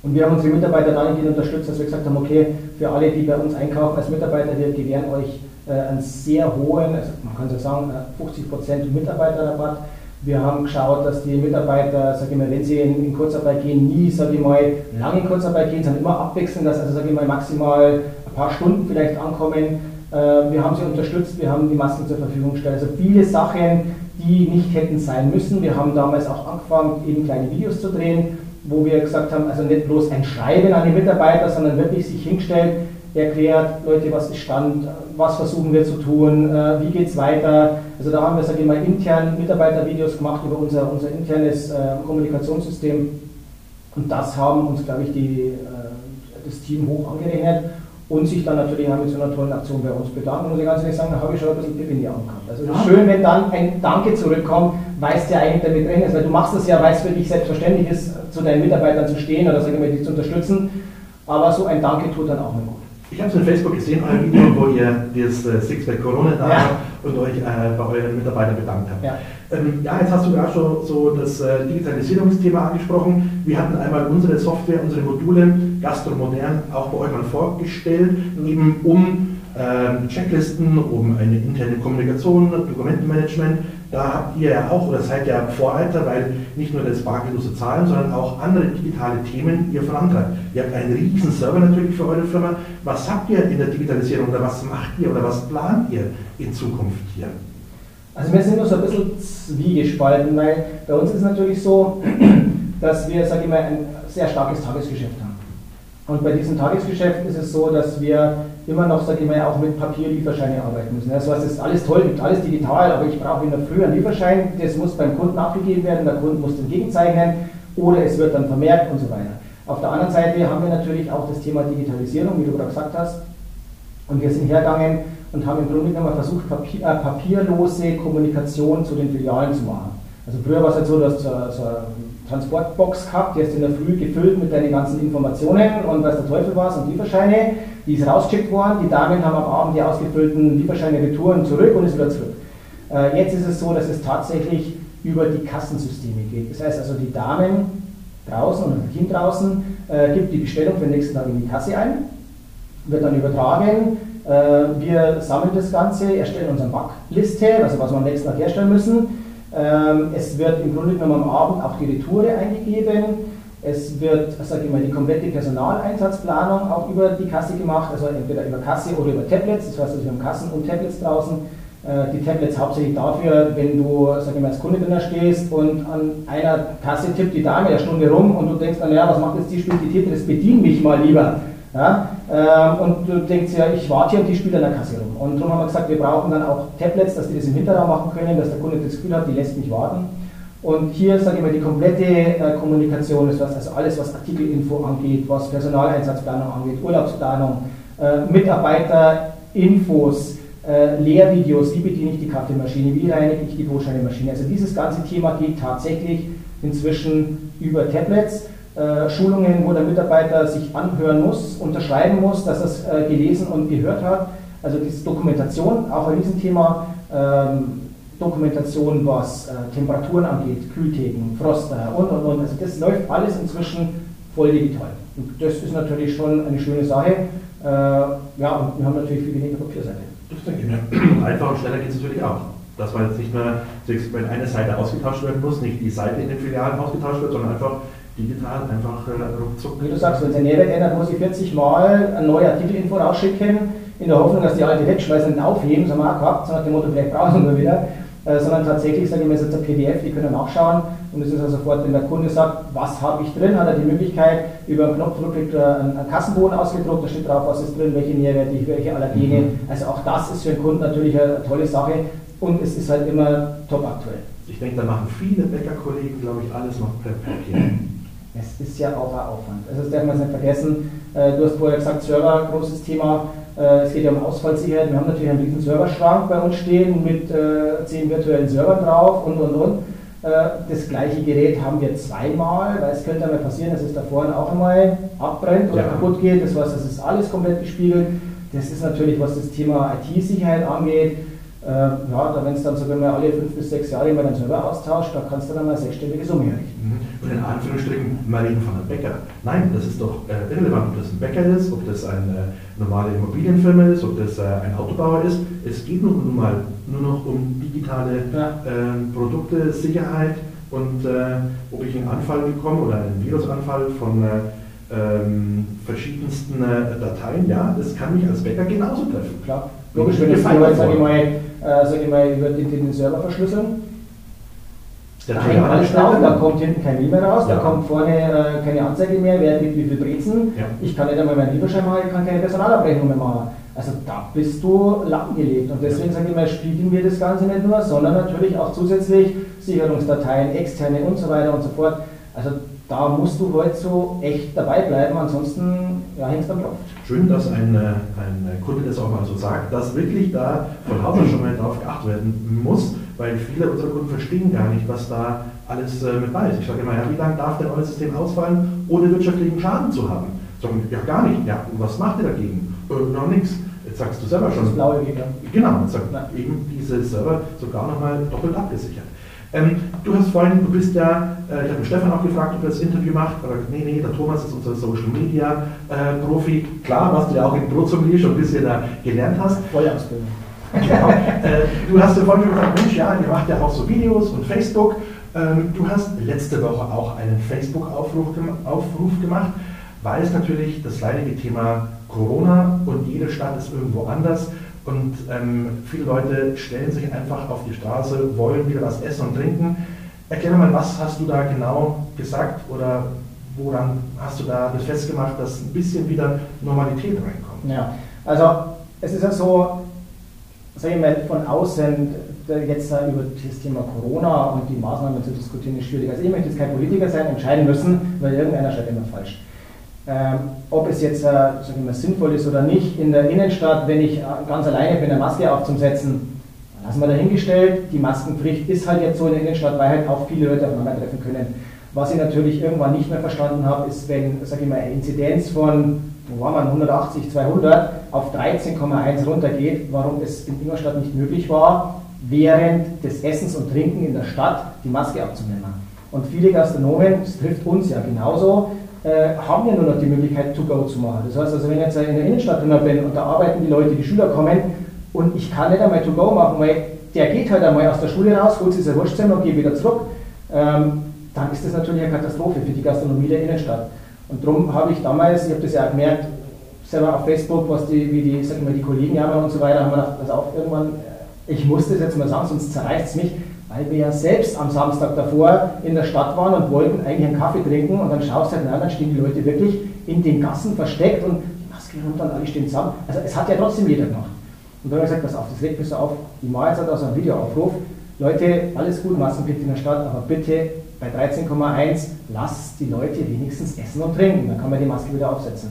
Und wir haben unsere Mitarbeiter dahingehend unterstützt, dass wir gesagt haben, okay, für alle, die bei uns einkaufen als Mitarbeiter, wir gewähren euch äh, einen sehr hohen, also man kann so sagen, 50% äh, Mitarbeiterrabatt. Wir haben geschaut, dass die Mitarbeiter, sage ich mal, wenn sie in, in, Kurzarbeit gehen, nie, sage ich mal, lange in Kurzarbeit gehen, sondern immer abwechseln, dass also, sage ich mal, maximal ein paar Stunden vielleicht ankommen. Äh, wir haben sie unterstützt, wir haben die Masken zur Verfügung gestellt. Also viele Sachen, die nicht hätten sein müssen. Wir haben damals auch angefangen, eben kleine Videos zu drehen, wo wir gesagt haben, also nicht bloß ein Schreiben an die Mitarbeiter, sondern wirklich sich hingestellt, erklärt, Leute, was ist Stand, was versuchen wir zu tun, äh, wie geht es weiter. Also da haben wir, sage ich mal, intern Mitarbeitervideos gemacht über unser, unser internes äh, Kommunikationssystem und das haben uns, glaube ich, die, äh, das Team hoch angerechnet und sich dann natürlich auch mit so einer tollen Aktion bei uns bedanken. Muss ich ganz ehrlich sagen, da habe ich schon ein bisschen Tipp in die Augen gehabt. Also ist schön, wenn dann ein Danke zurückkommt, weißt du ja eigentlich damit rechnest, weil du machst es ja, weil es für dich selbstverständlich ist, zu deinen Mitarbeitern zu stehen oder sagen wir, dich zu unterstützen. Aber so ein Danke tut dann auch mal gut. Ich habe es in Facebook gesehen, euer Video, wo ihr das äh, Sixpack Corona da ja. und euch äh, bei euren Mitarbeitern bedankt habt. Ja. Ähm, ja, jetzt hast du gerade schon so das äh, Digitalisierungsthema angesprochen. Wir hatten einmal unsere Software, unsere Module Gastromodern auch bei euch mal vorgestellt, eben um äh, Checklisten, um eine interne Kommunikation, Dokumentenmanagement. Da habt ihr ja auch oder seid ja Vorreiter, weil nicht nur das bargeldlose Zahlen, sondern auch andere digitale Themen ihr vorantreibt. Ihr habt einen riesen Server natürlich für eure Firma. Was habt ihr in der Digitalisierung oder was macht ihr oder was plant ihr in Zukunft hier? Also wir sind nur so ein bisschen zwiegespalten, weil bei uns ist natürlich so, dass wir, sage ich mal, ein sehr starkes Tagesgeschäft haben. Und bei diesem Tagesgeschäft ist es so, dass wir immer noch, sage ich mal, auch mit Papierlieferscheine arbeiten müssen. Das heißt, es ist alles toll, gibt alles digital, aber ich brauche in der Früh einen Lieferschein, das muss beim Kunden abgegeben werden, der Kunde muss den gegenzeichnen oder es wird dann vermerkt und so weiter. Auf der anderen Seite haben wir natürlich auch das Thema Digitalisierung, wie du gerade gesagt hast. Und wir sind hergegangen und haben im Grunde genommen versucht, Papier, äh, papierlose Kommunikation zu den Filialen zu machen. Also früher war es halt so, dass so, so eine Transportbox gehabt, die hast du in der Früh gefüllt mit deinen ganzen Informationen und was der Teufel war und Lieferscheine, die ist rausgeschickt worden. Die Damen haben am Abend die ausgefüllten Lieferscheine retouren zurück und ist wieder zurück. Äh, jetzt ist es so, dass es tatsächlich über die Kassensysteme geht. Das heißt also, die Damen draußen und das Team draußen äh, gibt die Bestellung für den nächsten Tag in die Kasse ein, wird dann übertragen äh, wir sammeln das Ganze, erstellen unsere Backliste, also was wir am nächsten Tag herstellen müssen. Ähm, es wird im Grunde genommen am Abend auch die Retoure eingegeben. Es wird, sage ich mal, die komplette Personaleinsatzplanung auch über die Kasse gemacht, also entweder über Kasse oder über Tablets. Das heißt, also wir haben Kassen und Tablets draußen. Äh, die Tablets hauptsächlich dafür, wenn du, sag ich mal, als Kunde drin stehst und an einer Kasse tippt die Dame eine Stunde rum und du denkst dann, ja, was macht jetzt die, spielt die Tetris, bedien mich mal lieber. Ja? Ähm, und du denkst ja, ich warte hier und die spielt an der Kasse rum. Und darum haben wir gesagt, wir brauchen dann auch Tablets, dass die das im Hinterraum machen können, dass der Kunde das Gefühl hat, die lässt mich warten. Und hier, sage ich mal, die komplette äh, Kommunikation ist was, also alles, was Artikelinfo angeht, was Personaleinsatzplanung angeht, Urlaubsplanung, äh, Mitarbeiterinfos, äh, Lehrvideos, wie bediene ich die Kaffeemaschine, wie reinige ich die Brotscheinemaschine. Also dieses ganze Thema geht tatsächlich inzwischen über Tablets. Äh, Schulungen, wo der Mitarbeiter sich anhören muss, unterschreiben muss, dass er es äh, gelesen und gehört hat. Also diese Dokumentation, auch ein Riesenthema. Ähm, Dokumentation, was äh, Temperaturen angeht, Kühltheken, Froster und und und. Also das läuft alles inzwischen voll digital. Und das ist natürlich schon eine schöne Sache. Ja, und wir haben natürlich viel weniger Papierseite. Das denke ich mir. Einfach und schneller geht es natürlich auch. Dass man jetzt nicht mehr, wenn eine Seite ausgetauscht werden muss, nicht die Seite in den Filialen ausgetauscht wird, sondern einfach digital einfach äh, ruckzuck. Wie du sagst, wenn es ein Nährwert ändert, muss ich 40 Mal eine neue Artikelinfo rausschicken, in der Hoffnung, dass die alte wegschmeißen und aufheben, haben wir auch gehabt, so nach dem Motto, vielleicht brauchen wir wieder. Äh, sondern tatsächlich, sage ich mal, ist jetzt ein PDF, die können nachschauen und es ist also sofort, wenn der Kunde sagt, was habe ich drin, hat er die Möglichkeit, über einen Knopfdruck kriegt er einen, einen Kassenboden ausgedruckt, da steht drauf, was ist drin, welche Nährwerte, welche Allergene. Mhm. Also auch das ist für den Kunden natürlich eine tolle Sache und es ist halt immer top aktuell. Ich denke, da machen viele Bäckerkollegen, glaube ich, alles noch per Papier. Es ist ja auch ein Aufwand. Also das darf man nicht vergessen. Äh, du hast vorher gesagt, Server, großes Thema. Äh, es geht ja um Ausfallsicherheit. Wir haben natürlich einen riesen Serverschrank bei uns stehen mit äh, zehn virtuellen Servern drauf und und und. Das gleiche Gerät haben wir zweimal, weil es könnte einmal passieren, dass es da vorne auch einmal abbrennt oder ja. kaputt geht. Das heißt, das ist alles komplett gespiegelt. Das ist natürlich, was das Thema IT-Sicherheit angeht, ja, da wenn es dann sogar mal alle fünf bis sechs Jahre mal den Server austauscht, da kannst du dann mal sechsstellige Summe errichten. Mhm. Und in Anführungsstrichen, mal reden von einem Bäcker. Nein, das ist doch äh, irrelevant, ob das ein Bäcker ist, ob das eine normale Immobilienfirma ist, ob das äh, ein Autobauer ist. Es geht nun, mal nur noch um digitale ja. Ähm, Produkte, Sicherheit und äh, ob ich einen Anfall bekomme oder einen Virusanfall von äh, ähm, verschiedensten äh, Dateien, ja, das kann mich als Bäcker genauso treffen. Klar. Logisch, wenn ich sage ich mal, äh, sage ich mal, über den, den Server verschlüsseln. Der da hängt alles da kommt hinten kein Mail mehr raus, ja. da kommt vorne äh, keine Anzeige mehr, wer gibt wie viel Brezen. Ja. Ich kann nicht einmal meinen Lieferschein machen, ich kann keine Personalabrechnung mehr machen. Also da bist du lahmgelegt. Und deswegen sage ich mal, spiegeln wir das Ganze nicht nur, sondern natürlich auch zusätzlich Sicherungsdateien, externe und so weiter und so fort. Also da musst du heute so echt dabei bleiben, ansonsten ja, hängst du am Kopf. Schön, dass ein, ein Kunde das auch mal so sagt, dass wirklich da von Haus aus schon mal darauf geachtet werden muss, weil viele unserer Kunden verstehen gar nicht, was da alles äh, mit bei ist. Ich sage immer, ja, wie lange darf denn euer System ausfallen, ohne wirtschaftlichen Schaden zu haben? Sagen, ja gar nicht. Ja, und was macht ihr dagegen? Äh, noch nichts. Jetzt sagst du selber schon. Das blaue Giga. Genau, jetzt sagt eben diese Server sogar nochmal doppelt abgesichert. Ähm, du hast vorhin, du bist ja, äh, ich habe Stefan auch gefragt, ob er das Interview macht, aber nee, nee, der Thomas ist unser Social Media äh, Profi. Klar, was du ja auch in Brotsommelier schon ein bisschen da gelernt hast. Vollausbildung. Genau. äh, du hast ja vorhin schon gesagt, Mensch, ja, ihr macht ja auch so Videos und Facebook. Ähm, du hast letzte Woche auch einen Facebook-Aufruf Aufruf gemacht, weil es natürlich das leidige Thema Corona und jede Stadt ist irgendwo anders und ähm, viele Leute stellen sich einfach auf die Straße, wollen wieder was essen und trinken. Erklär mal, was hast du da genau gesagt oder woran hast du da das festgemacht, dass ein bisschen wieder Normalität reinkommt? Ja, also es ist ja so, sage ich mal, von außen jetzt über das Thema Corona und die Maßnahmen zu diskutieren ist schwierig. Also ich möchte jetzt kein Politiker sein, entscheiden müssen, weil irgendeiner schreibt immer falsch. Ähm, ob es jetzt äh, mal, sinnvoll ist oder nicht, in der Innenstadt, wenn ich äh, ganz alleine bin, eine Maske aufzusetzen, lassen wir dahingestellt. Die Maskenpflicht ist halt jetzt so in der Innenstadt, weil halt auch viele Leute aufeinander treffen können. Was ich natürlich irgendwann nicht mehr verstanden habe, ist, wenn, sage ich mal, eine Inzidenz von, wo war man, 180, 200 auf 13,1 runtergeht, warum es in Ingolstadt nicht möglich war, während des Essens und Trinken in der Stadt die Maske abzunehmen. Und viele Gastronomen, das trifft uns ja genauso, äh, haben ja nur noch die Möglichkeit, To-Go zu machen. Das heißt also, wenn ich jetzt in der Innenstadt drin bin und da arbeiten die Leute, die Schüler kommen und ich kann nicht einmal To-Go machen, weil der geht halt einmal aus der Schule raus, holt sich sein Wurstzimmer und geht wieder zurück, ähm, dann ist das natürlich eine Katastrophe für die Gastronomie der Innenstadt. Und darum habe ich damals, ich habe das ja auch gemerkt, selber auf Facebook, was die, wie die, sag mal, die Kollegen jammern und so weiter, haben wir gedacht, also auch irgendwann, äh, ich muss das jetzt mal sagen, sonst zerreißt es mich weil wir ja selbst am Samstag davor in der Stadt waren und wollten eigentlich einen Kaffee trinken und dann schaust du halt, na, dann stehen die Leute wirklich in den Gassen versteckt und die Maske runter und alle stehen zusammen. Also es hat ja trotzdem jeder gemacht. Und dann habe ich gesagt, pass auf, das legt mich so auf, die mache jetzt aus einem Videoaufruf. Leute, alles gut, Maskenpflicht in der Stadt, aber bitte bei 13,1 lasst die Leute wenigstens essen und trinken, dann kann man die Maske wieder aufsetzen.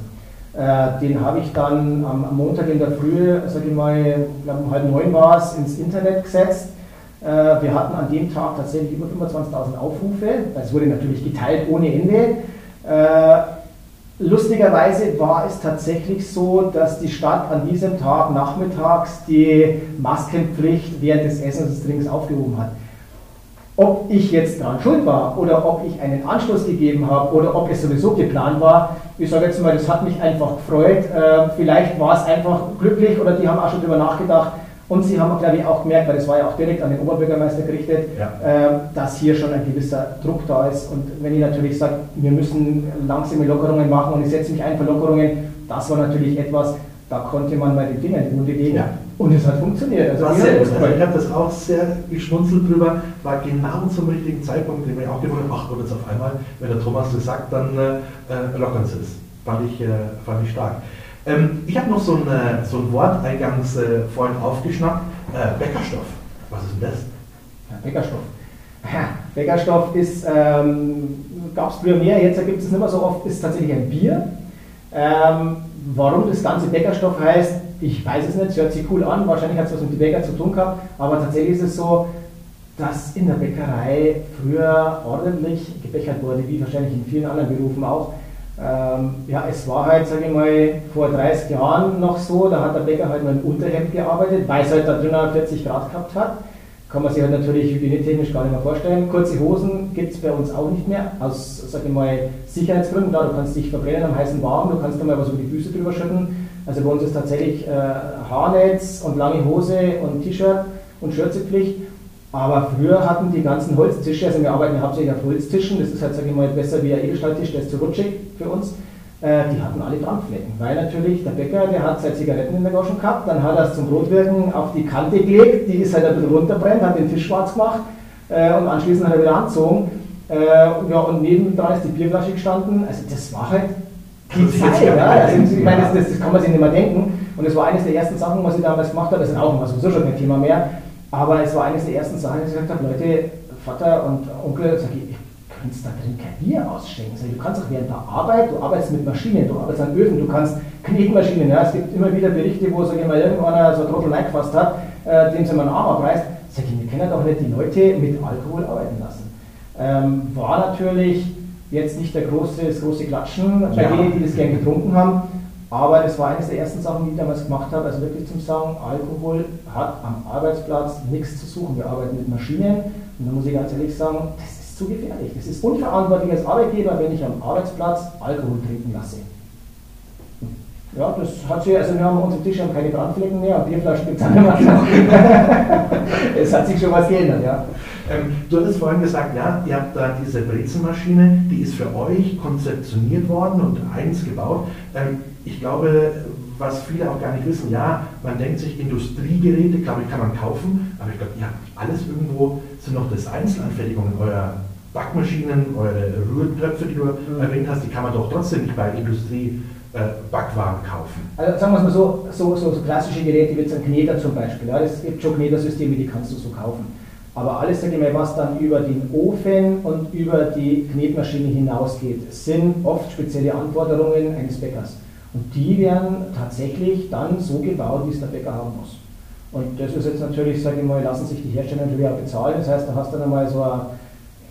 Äh, den habe ich dann am, am, Montag in der Früh, sage ich mal, ich glaube um halb neun war es, ins Internet gesetzt wir hatten an dem Tag tatsächlich über 25.000 Aufrufe. Es wurde natürlich geteilt ohne Ende. Äh, lustigerweise war es tatsächlich so, dass die Stadt an diesem Tag nachmittags die Maskenpflicht während des Essens und des Trinkens aufgehoben hat. Ob ich jetzt daran schuld war oder ob ich einen Anschluss gegeben habe oder ob es sowieso geplant war, ich sage jetzt mal, das hat mich einfach gefreut. Äh, vielleicht war es einfach glücklich oder die haben auch schon darüber nachgedacht, und Sie haben, glaube ich, auch gemerkt, weil das war ja auch direkt an den Oberbürgermeister gerichtet, ja. äh, dass hier schon ein gewisser Druck da ist. Und wenn ich natürlich sage, wir müssen langsame Lockerungen machen und ich setze mich ein für Lockerungen, das war natürlich etwas, da konnte man mal den Finger in die Wunde legen. Ja. Und es hat funktioniert. Also, sehr gut. Also ich habe das auch sehr geschmunzelt drüber, war genau zum richtigen Zeitpunkt, den wir auch gewundert ach, und jetzt auf einmal, wenn der Thomas das sagt, dann äh, lockern sie es. Fand ich, äh, fand ich stark. Ähm, ich habe noch so ein, äh, so ein Wort eingangs äh, vorhin aufgeschnappt. Äh, Bäckerstoff. Was ist denn das? Ja, Bäckerstoff. Ja, Bäckerstoff ist, ähm, gab es früher mehr, jetzt gibt es nicht mehr so oft, ist tatsächlich ein Bier. Ähm, warum das ganze Bäckerstoff heißt, ich weiß es nicht, es hört sich cool an, wahrscheinlich hat es was mit dem Bäcker zu tun gehabt, aber tatsächlich ist es so, dass in der Bäckerei früher ordentlich gebäckert wurde, wie wahrscheinlich in vielen anderen Berufen auch. Ähm, ja, es war halt, sage ich mal, vor 30 Jahren noch so, da hat der Bäcker halt nur im Unterhemd gearbeitet, weil es halt da drinnen 40 Grad gehabt hat. Kann man sich halt natürlich hygienetechnisch gar nicht mehr vorstellen. Kurze Hosen gibt es bei uns auch nicht mehr, aus, sage ich mal, Sicherheitsgründen. Da, du kannst dich verbrennen am heißen Wagen, du kannst da mal was über die Füße drüber schütten. Also bei uns ist tatsächlich äh, Haarnetz und lange Hose und T-Shirt und Schürzepflicht. Aber früher hatten die ganzen Holztische, also wir arbeiten hauptsächlich auf Holztischen, das ist halt, sage ich mal, besser wie ein Edelstahltisch, der ist zu rutschig für uns. Äh, die hatten alle Brandflecken, weil natürlich der Bäcker, der hat seine Zigaretten in der Goschen gehabt, dann hat er es zum Brotwirken auf die Kante gelegt, die ist halt ein bisschen runterbrennt, hat den Tisch schwarz gemacht äh, und anschließend hat er wieder angezogen. Äh, ja, und nebendran ist die Bierflasche gestanden, also das war halt die Zeit, ja. Also, ich meine, das, das, kann man sich nicht mehr denken. Und das war eines der ersten Sachen, was ich damals gemacht habe, das ist auch immer sowieso schon kein Thema mehr aber es war eines der ersten Sachen, dass ich gesagt habe, Leute, Vater und Onkel, sag ich, ihr könnt da drin kein Bier ausschenken. Sag ich, du kannst auch während der Arbeit, du arbeitest mit Maschinen, du arbeitest an Öfen, du kannst Knetmaschinen. Ja, es gibt immer wieder Berichte, wo, sag ich mal, irgendeiner so ein Trottel reingefasst hat, äh, dem sie mal einen Arm abreißt. Sag ich, wir können doch nicht die Leute mit Alkohol arbeiten lassen. Ähm, war natürlich jetzt nicht der große, das große Klatschen bei ja. denen, die das gern getrunken haben. Aber das war eines der ersten Sachen, die ich damals gemacht habe, also wirklich zum Sagen, Alkohol hat am Arbeitsplatz nichts zu suchen. Wir arbeiten mit Maschinen und da muss ich ganz ehrlich sagen, das ist zu gefährlich. Das ist unverantwortlich als Arbeitgeber, wenn ich am Arbeitsplatz Alkohol trinken lasse. Ja, das hat sich, also wir haben unsere Tische haben keine Brandflecken mehr, Bierflaschen gibt es es hat sich schon was geändert, ja. Ähm, du hattest vorhin gesagt, ja, ihr habt da diese Brezenmaschine, die ist für euch konzeptioniert worden und eigens gebaut. Ähm, ich glaube, was viele auch gar nicht wissen, ja, man denkt sich, Industriegeräte, glaube ich, kann man kaufen, aber ich glaube, ihr habt alles irgendwo, sind noch das Einzelanfertigungen, euer Backmaschinen, eure Rührtöpfe, die du mhm. erwähnt hast, die kann man doch trotzdem nicht bei Industrie äh, Backwaren kaufen. Also sagen wir es mal so, so, so, so klassische Geräte wie jetzt ein Kneter zum Beispiel. Ja, es gibt schon Knetersysteme, die kannst du so kaufen. Aber alles, sage ich mal, was dann über den Ofen und über die Knetmaschine hinausgeht, sind oft spezielle Anforderungen eines Bäckers. Und die werden tatsächlich dann so gebaut, wie es der Bäcker haben muss. Und das ist jetzt natürlich, sage ich mal, lassen sich die Hersteller natürlich auch bezahlen. Das heißt, da hast du dann einmal so eine,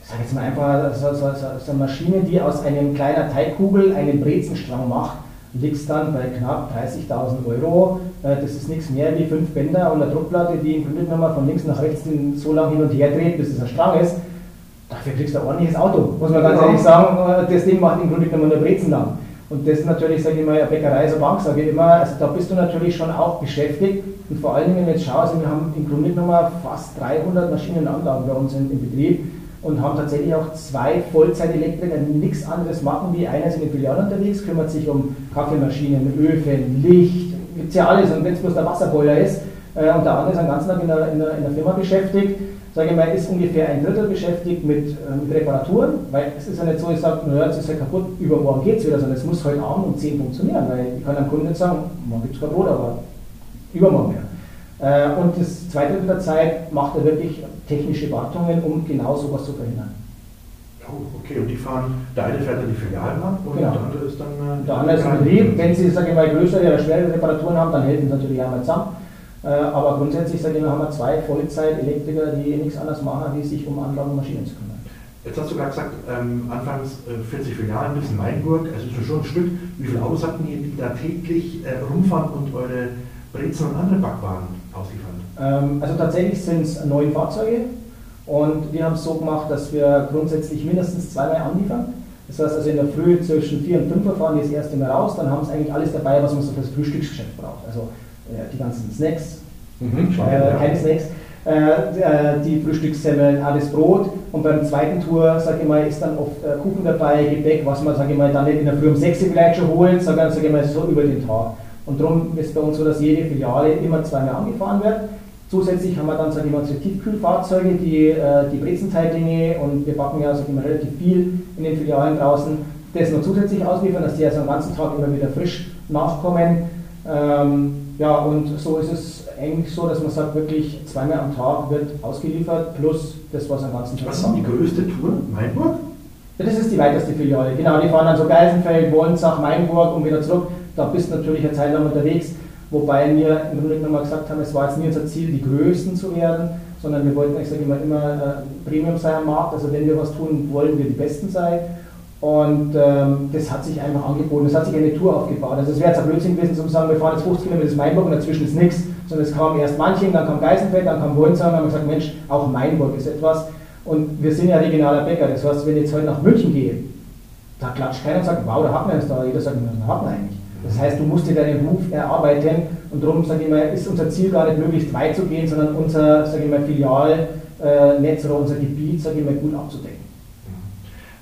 sag jetzt mal einfach, so, so, so, eine Maschine, die aus einem kleinen Teigkugel einen Brezenstrang macht, liegst dann bei knapp 30.000 Euro. Äh, das ist nichts mehr wie fünf Bänder und eine Druckplatte, die im Grunde genommen von links nach rechts so lange hin und her dreht, bis es ein Strang ist. Dafür kriegst du ein ordentliches Auto, muss man ganz ehrlich sagen. Äh, das Ding macht im Grunde genommen nur Brezen lang. Und das natürlich, sage ich mal, Bäckerei, so Bank, sage ich immer, also da bist du natürlich schon auch beschäftigt. Und vor allen Dingen, wenn du jetzt schaust, wir haben im Grunde genommen fast 300 Maschinenanlagen bei uns im, im Betrieb und haben tatsächlich auch zwei Vollzeitelektriker, die nichts anderes machen, wie einer ist in den Filialen unterwegs, kümmert sich um Kaffeemaschinen, Öfen, Licht, gibt es ja alles. Und wenn es bloß der Wasserboiler ist, äh, und der andere ist den ganzen Tag in der, in der, in der Firma beschäftigt, sage ich mal, ist ungefähr ein Drittel beschäftigt mit, äh, mit Reparaturen, weil es ist ja nicht so, ich sage, naja, jetzt ist halt kaputt, übermorgen geht es wieder, sondern es muss heute Abend um 10 funktionieren, weil ich kann einem Kunden nicht sagen, morgen gibt es kein Brot, aber übermorgen mehr. Äh, und das zweite Drittel der Zeit macht er wirklich technische Wartungen, um genau sowas zu verhindern. Oh, okay, und die fahren, der eine fährt dann die Filialen ab und genau. der andere ist dann. Äh, der andere ist im Betrieb. Wenn Sie, sage ich mal, größere oder schwere Reparaturen haben, dann helfen Sie natürlich einmal zusammen. Äh, aber grundsätzlich, mal, haben wir zwei Vollzeit-Elektriker, die nichts anderes machen, wie sich um Anlagen und Maschinen zu kümmern. Jetzt hast du gerade gesagt, ähm, anfangs äh, 40 Filialen bis in Mainburg, also ist schon ein Stück. Wie viele Autos hatten ihr, die da täglich äh, rumfahren und eure Brezen und andere Backwaren ausliefern? Ähm, also tatsächlich sind es neun Fahrzeuge und wir haben es so gemacht, dass wir grundsätzlich mindestens zweimal anliefern. Das heißt also in der Früh zwischen 4 und 5 Uhr fahren die das erste Mal raus, dann haben sie eigentlich alles dabei, was man so für das Frühstücksgeschäft braucht. Also die ganzen Snacks, mhm, äh, keine Snacks, äh, die Frühstückssemmeln, alles Brot und beim zweiten Tour, sage ich mal, ist dann oft äh, Kuchen dabei, Gebäck, was man, sage ich mal, dann nicht in der Früh um 6 Uhr vielleicht schon holt, sondern, sage ich mal, so über den Tag. Und darum ist es bei uns so, dass jede Filiale immer zweimal angefahren wird. Zusätzlich haben wir dann, sage ich mal, unsere Tiefkühlfahrzeuge, die, äh, die Brezenteiglinge und wir backen ja, sage ich mal, relativ viel in den Filialen draußen, das noch zusätzlich ausliefern, dass die also am ganzen Tag immer wieder frisch nachkommen. Ähm, ja, und so ist es eigentlich so, dass man sagt, wirklich zweimal am Tag wird ausgeliefert, plus das, was am ganzen Tag Was ist die größte Tour? Mainburg? Ja, das ist die weiteste Filiale. Genau, die fahren dann so Geisenfeld, Wolnsach, Mainburg und wieder zurück. Da bist du natürlich eine Zeit lang unterwegs. Wobei wir im Grunde genommen gesagt haben, es war jetzt nie unser Ziel, die Größten zu werden, sondern wir wollten, ich sage immer, immer äh, Premium sein am Markt. Also wenn wir was tun, wollen wir die Besten sein. Und ähm, das hat sich einfach angeboten. Es hat sich eine Tour aufgebaut. Also es wäre jetzt ein Blödsinn gewesen, zu sagen, wir fahren jetzt 50 Kilometer bis Mainburg und dazwischen ist nichts. Sondern es kam erst Manching, dann kam Geisenfeld, dann kam Wolnsheim, dann haben wir gesagt, Mensch, auch Mainburg ist etwas. Und wir sind ja regionaler Bäcker. Das heißt, wenn ich jetzt heute nach München gehe, da klatscht keiner und sagt, wow, da hat man es da. Jeder sagt, da hat man eigentlich. Das heißt, du musst dir deinen Ruf erarbeiten und darum, sage ich mal, ist unser Ziel gar nicht möglichst weit zu gehen, sondern unser, sage ich mal, Filialnetz oder unser Gebiet, sage ich mal, gut abzudecken.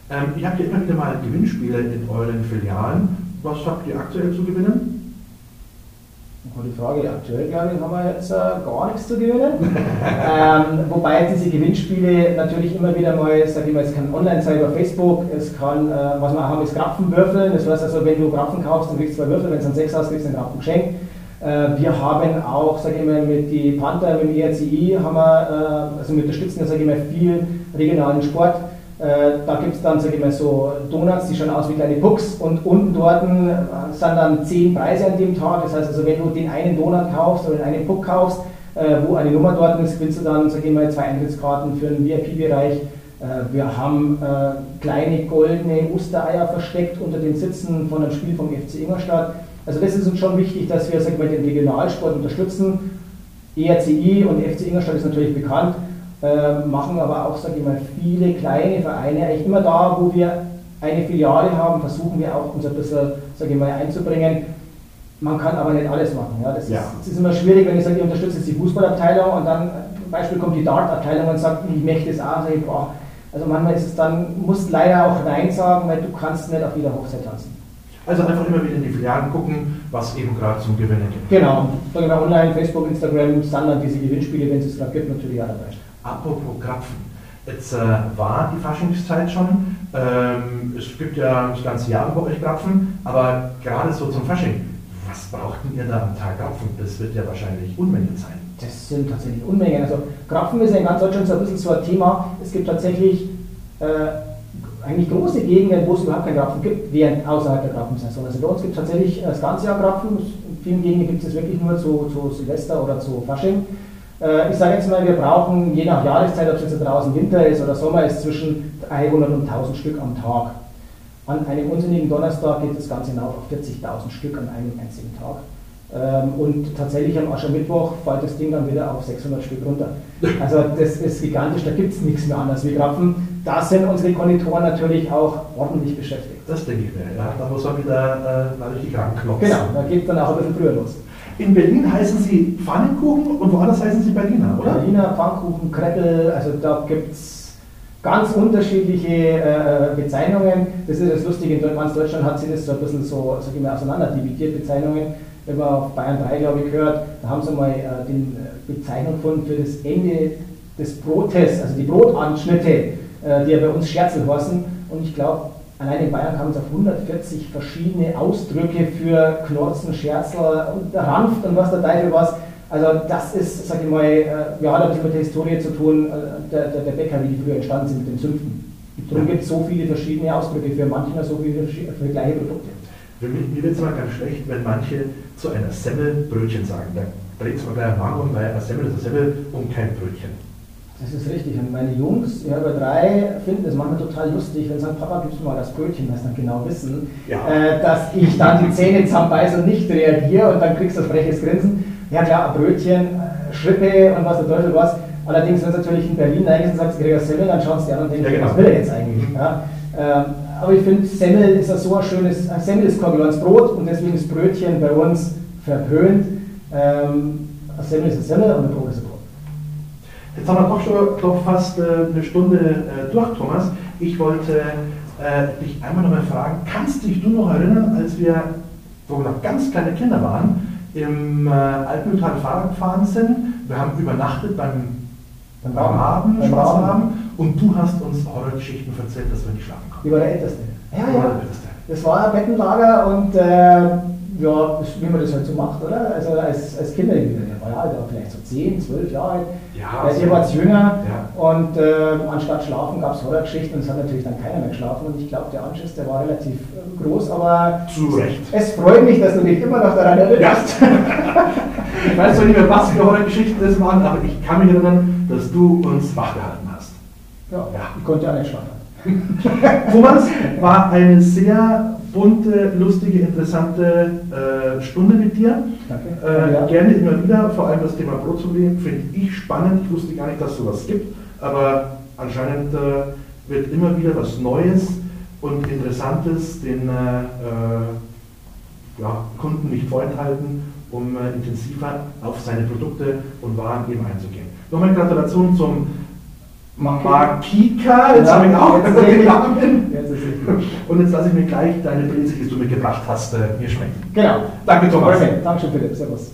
Ähm, ihr habt ja immer wieder mal Gewinnspiele in euren Filialen. Was habt ihr aktuell zu gewinnen? Gute Frage. Aktuell, glaube ich, haben wir jetzt äh, gar nichts zu gewinnen. ähm, wobei diese Gewinnspiele natürlich immer wieder mal, sage ich mal, es kann online sein über Facebook, es kann, äh, was wir haben, ist Grapfenwürfeln. Das heißt also, wenn du Grapfen kaufst, dann kriegst du zwei Würfel, wenn es dann sechs hast, kriegst du einen Grapfen geschenkt. Äh, wir haben auch, sage ich mal, mit die Panther, mit dem ERCI, haben wir, äh, also wir unterstützen ja, sage ich mal, viel regionalen Sport. Äh, da gibt es dann, sage ich mal, so Donuts, die schauen aus wie kleine Pucks und unten dort äh, sind dann zehn Preise an dem Tag. Das heißt also, wenn du den einen Donut kaufst oder den einen Puck kaufst, äh, wo eine Nummer dort ist, gewinnst du dann, sage ich mal, zwei Eintrittskarten für den VIP-Bereich. Wir haben kleine goldene Ostereier versteckt unter den Sitzen von einem Spiel vom FC Ingolstadt. Also das ist uns schon wichtig, dass wir sag ich mal, den Regionalsport unterstützen. ERCI und FC Ingolstadt ist natürlich bekannt, äh, machen aber auch, sage ich mal, viele kleine Vereine. Eigentlich immer da, wo wir eine Filiale haben, versuchen wir auch uns ein bisschen, sage ich mal, einzubringen. Man kann aber nicht alles machen. Ja. Das, ja. Ist, das ist immer schwierig, wenn ich sage, ich unterstütze jetzt die Fußballabteilung und dann zum Beispiel kommt die Dartabteilung und sagt, ich möchte es auch. Ich, boah. Also manchmal ist es dann, musst leider auch Nein sagen, weil du kannst nicht auf jeder Hochzeit tanzen. Also einfach immer wieder in die Filialen gucken, was eben gerade zum Gewinnen gibt. Genau. Sagen wir online, Facebook, Instagram, Standard diese Gewinnspiele, wenn es es gerade gibt, natürlich auch dabei. Apropos Krapfen. Jetzt äh, war die Faschingszeit schon. Ähm, es gibt ja das ganze Jahr bei euch Krapfen, aber gerade so zum Fasching, was brauchten ihr da am Tag Krapfen? Das wird ja wahrscheinlich Unmengen sein. Das sind tatsächlich Unmengen. Also Krapfen ist ja in ganz Deutschland so ein bisschen so ein Thema. Es gibt tatsächlich äh, eigentlich große Gegenden, wo es überhaupt keinen Krapfen gibt, während außerhalb der Krapfensaison. Also bei uns gibt es tatsächlich das ganze Jahr Krapfen. In vielen Gegenden gibt es wirklich nur zu, zu Silvester oder zu Fasching. Äh, ich sage jetzt mal, wir brauchen je nach Jahreszeit, ob es jetzt draußen Winter ist oder Sommer ist, zwischen 300 und 1000 Stück am Tag. An einem unsinnigen Donnerstag geht das Ganze hinauf auf 40.000 Stück an einem einzigen Tag. Ähm, und tatsächlich am Aschermittwoch fällt das Ding dann wieder auf 600 Stück runter. Also das ist gigantisch, da gibt es nichts mehr anders wie Krapfen. Da sind unsere Konditoren natürlich auch ordentlich beschäftigt. Das denke ich mir, ja. Da muss man wieder äh, richtig ranklopfen. Genau, da geht dann auch ein bisschen früher los. In Berlin heißen sie Pfannenkuchen und woanders heißen sie Berliner, oder? Berliner Pfannkuchen, Kreppel, also da gibt es ganz unterschiedliche äh, Bezeichnungen. Das ist das Lustige, in ganz Deutschland hat sich das so ein bisschen so, sag ich mal, auseinander dividiert, Bezeichnungen. Wenn man auf Bayern 3, glaube ich, hört, da haben sie mal äh, die äh, Bezeichnung gefunden für das Ende des Brotes, also die Brotanschnitte, äh, die ja bei uns Scherzel heißen. Und ich glaube, Allein in Bayern kamen es auf 140 verschiedene Ausdrücke für Knorzen, Scherzler und Ranft und was der Teufel was. Also das ist, sag ich mal, äh, ja, hat mit der Historie zu tun, äh, der, der, der Bäcker, wie die früher entstanden sind mit den Zünften. Darum gibt es so viele verschiedene Ausdrücke für manchmal so viele für gleiche Produkte. Für mich, mir wird es mal ganz schlecht, wenn manche zu einer Semmel Brötchen sagen. Da dreht es mal gleich Magen um, weil eine Semmel ist eine Semmel und kein Brötchen. Das ist richtig. Und meine Jungs, ja, über drei, finden das manchmal total lustig, wenn sie sagen, Papa, gibst du mal das Brötchen, weil sie dann genau wissen, Ja. äh, dass ich dann die Zähne zusammenbeiße und nicht reagiere und dann kriegst du das freches Grinsen. Ja klar, ein Brötchen, äh, Schrippe und was der Teufel was. Allerdings, wenn du natürlich in Berlin reingehst und sagst, eine Semmel, dann schaust du dir an und denkst, Ja, genau. was will er jetzt eigentlich? Ja? Ähm, aber ich finde, Semmel ist ja so ein schönes, ein Semmel ist gehöriges Brot und deswegen ist Brötchen bei uns verpönt. Ähm, ein Semmel ist ein Semmel und ein Brot ist ein Brot. Jetzt haben wir doch schon doch fast äh, eine Stunde äh, durch, Thomas. Ich wollte äh, dich einmal noch mal fragen, kannst dich du noch erinnern, als wir, wo wir noch ganz kleine Kinder waren, im äh, Fahrrad gefahren sind? Wir haben übernachtet beim, Beim beim. Raben, Beim Schwarzraben, und du hast uns Horrorgeschichten erzählt, dass wir nicht schlafen konnten. War der Älteste. Ja, ja. Älteste. Das war ein Bettenlager und äh, ja, wie man das halt so macht, oder? Also als, als Kinder, der war ja alt, aber vielleicht so 10, 12 Jahre alt. Ja, Äh, so. ihr wart jünger Ja. und äh, anstatt schlafen gab es Horrorgeschichten und es hat natürlich dann keiner mehr geschlafen und ich glaube, der Anschiss, der war relativ äh, groß, aber Zu Recht. es freut mich, dass du dich immer noch daran erinnerst. Ich weiß zwar nicht mehr, was für Horrorgeschichten das waren, aber ich kann mich erinnern, dass du uns wachgehalten hast. Ja, Ja. ich konnte ja nicht schlafen. Thomas, war eine sehr bunte, lustige, interessante äh, Stunde mit dir. Danke. Äh, Ja. Gerne immer wieder, vor allem das Thema Brotproblem finde ich spannend. Ich wusste gar nicht, dass es sowas gibt, aber anscheinend äh, wird immer wieder was Neues und Interessantes den äh, äh, ja, Kunden nicht vorenthalten, um äh, intensiver auf seine Produkte und Waren eben einzugehen. Nochmal Gratulation zum Makika, jetzt Ja, habe ich auch Namen. Jetzt ist. Und jetzt lasse ich mir gleich deine Pilze, die du mitgebracht hast, äh, mir schmecken. Genau. Danke, Thomas. Okay, Dankeschön, Philipp. Servus.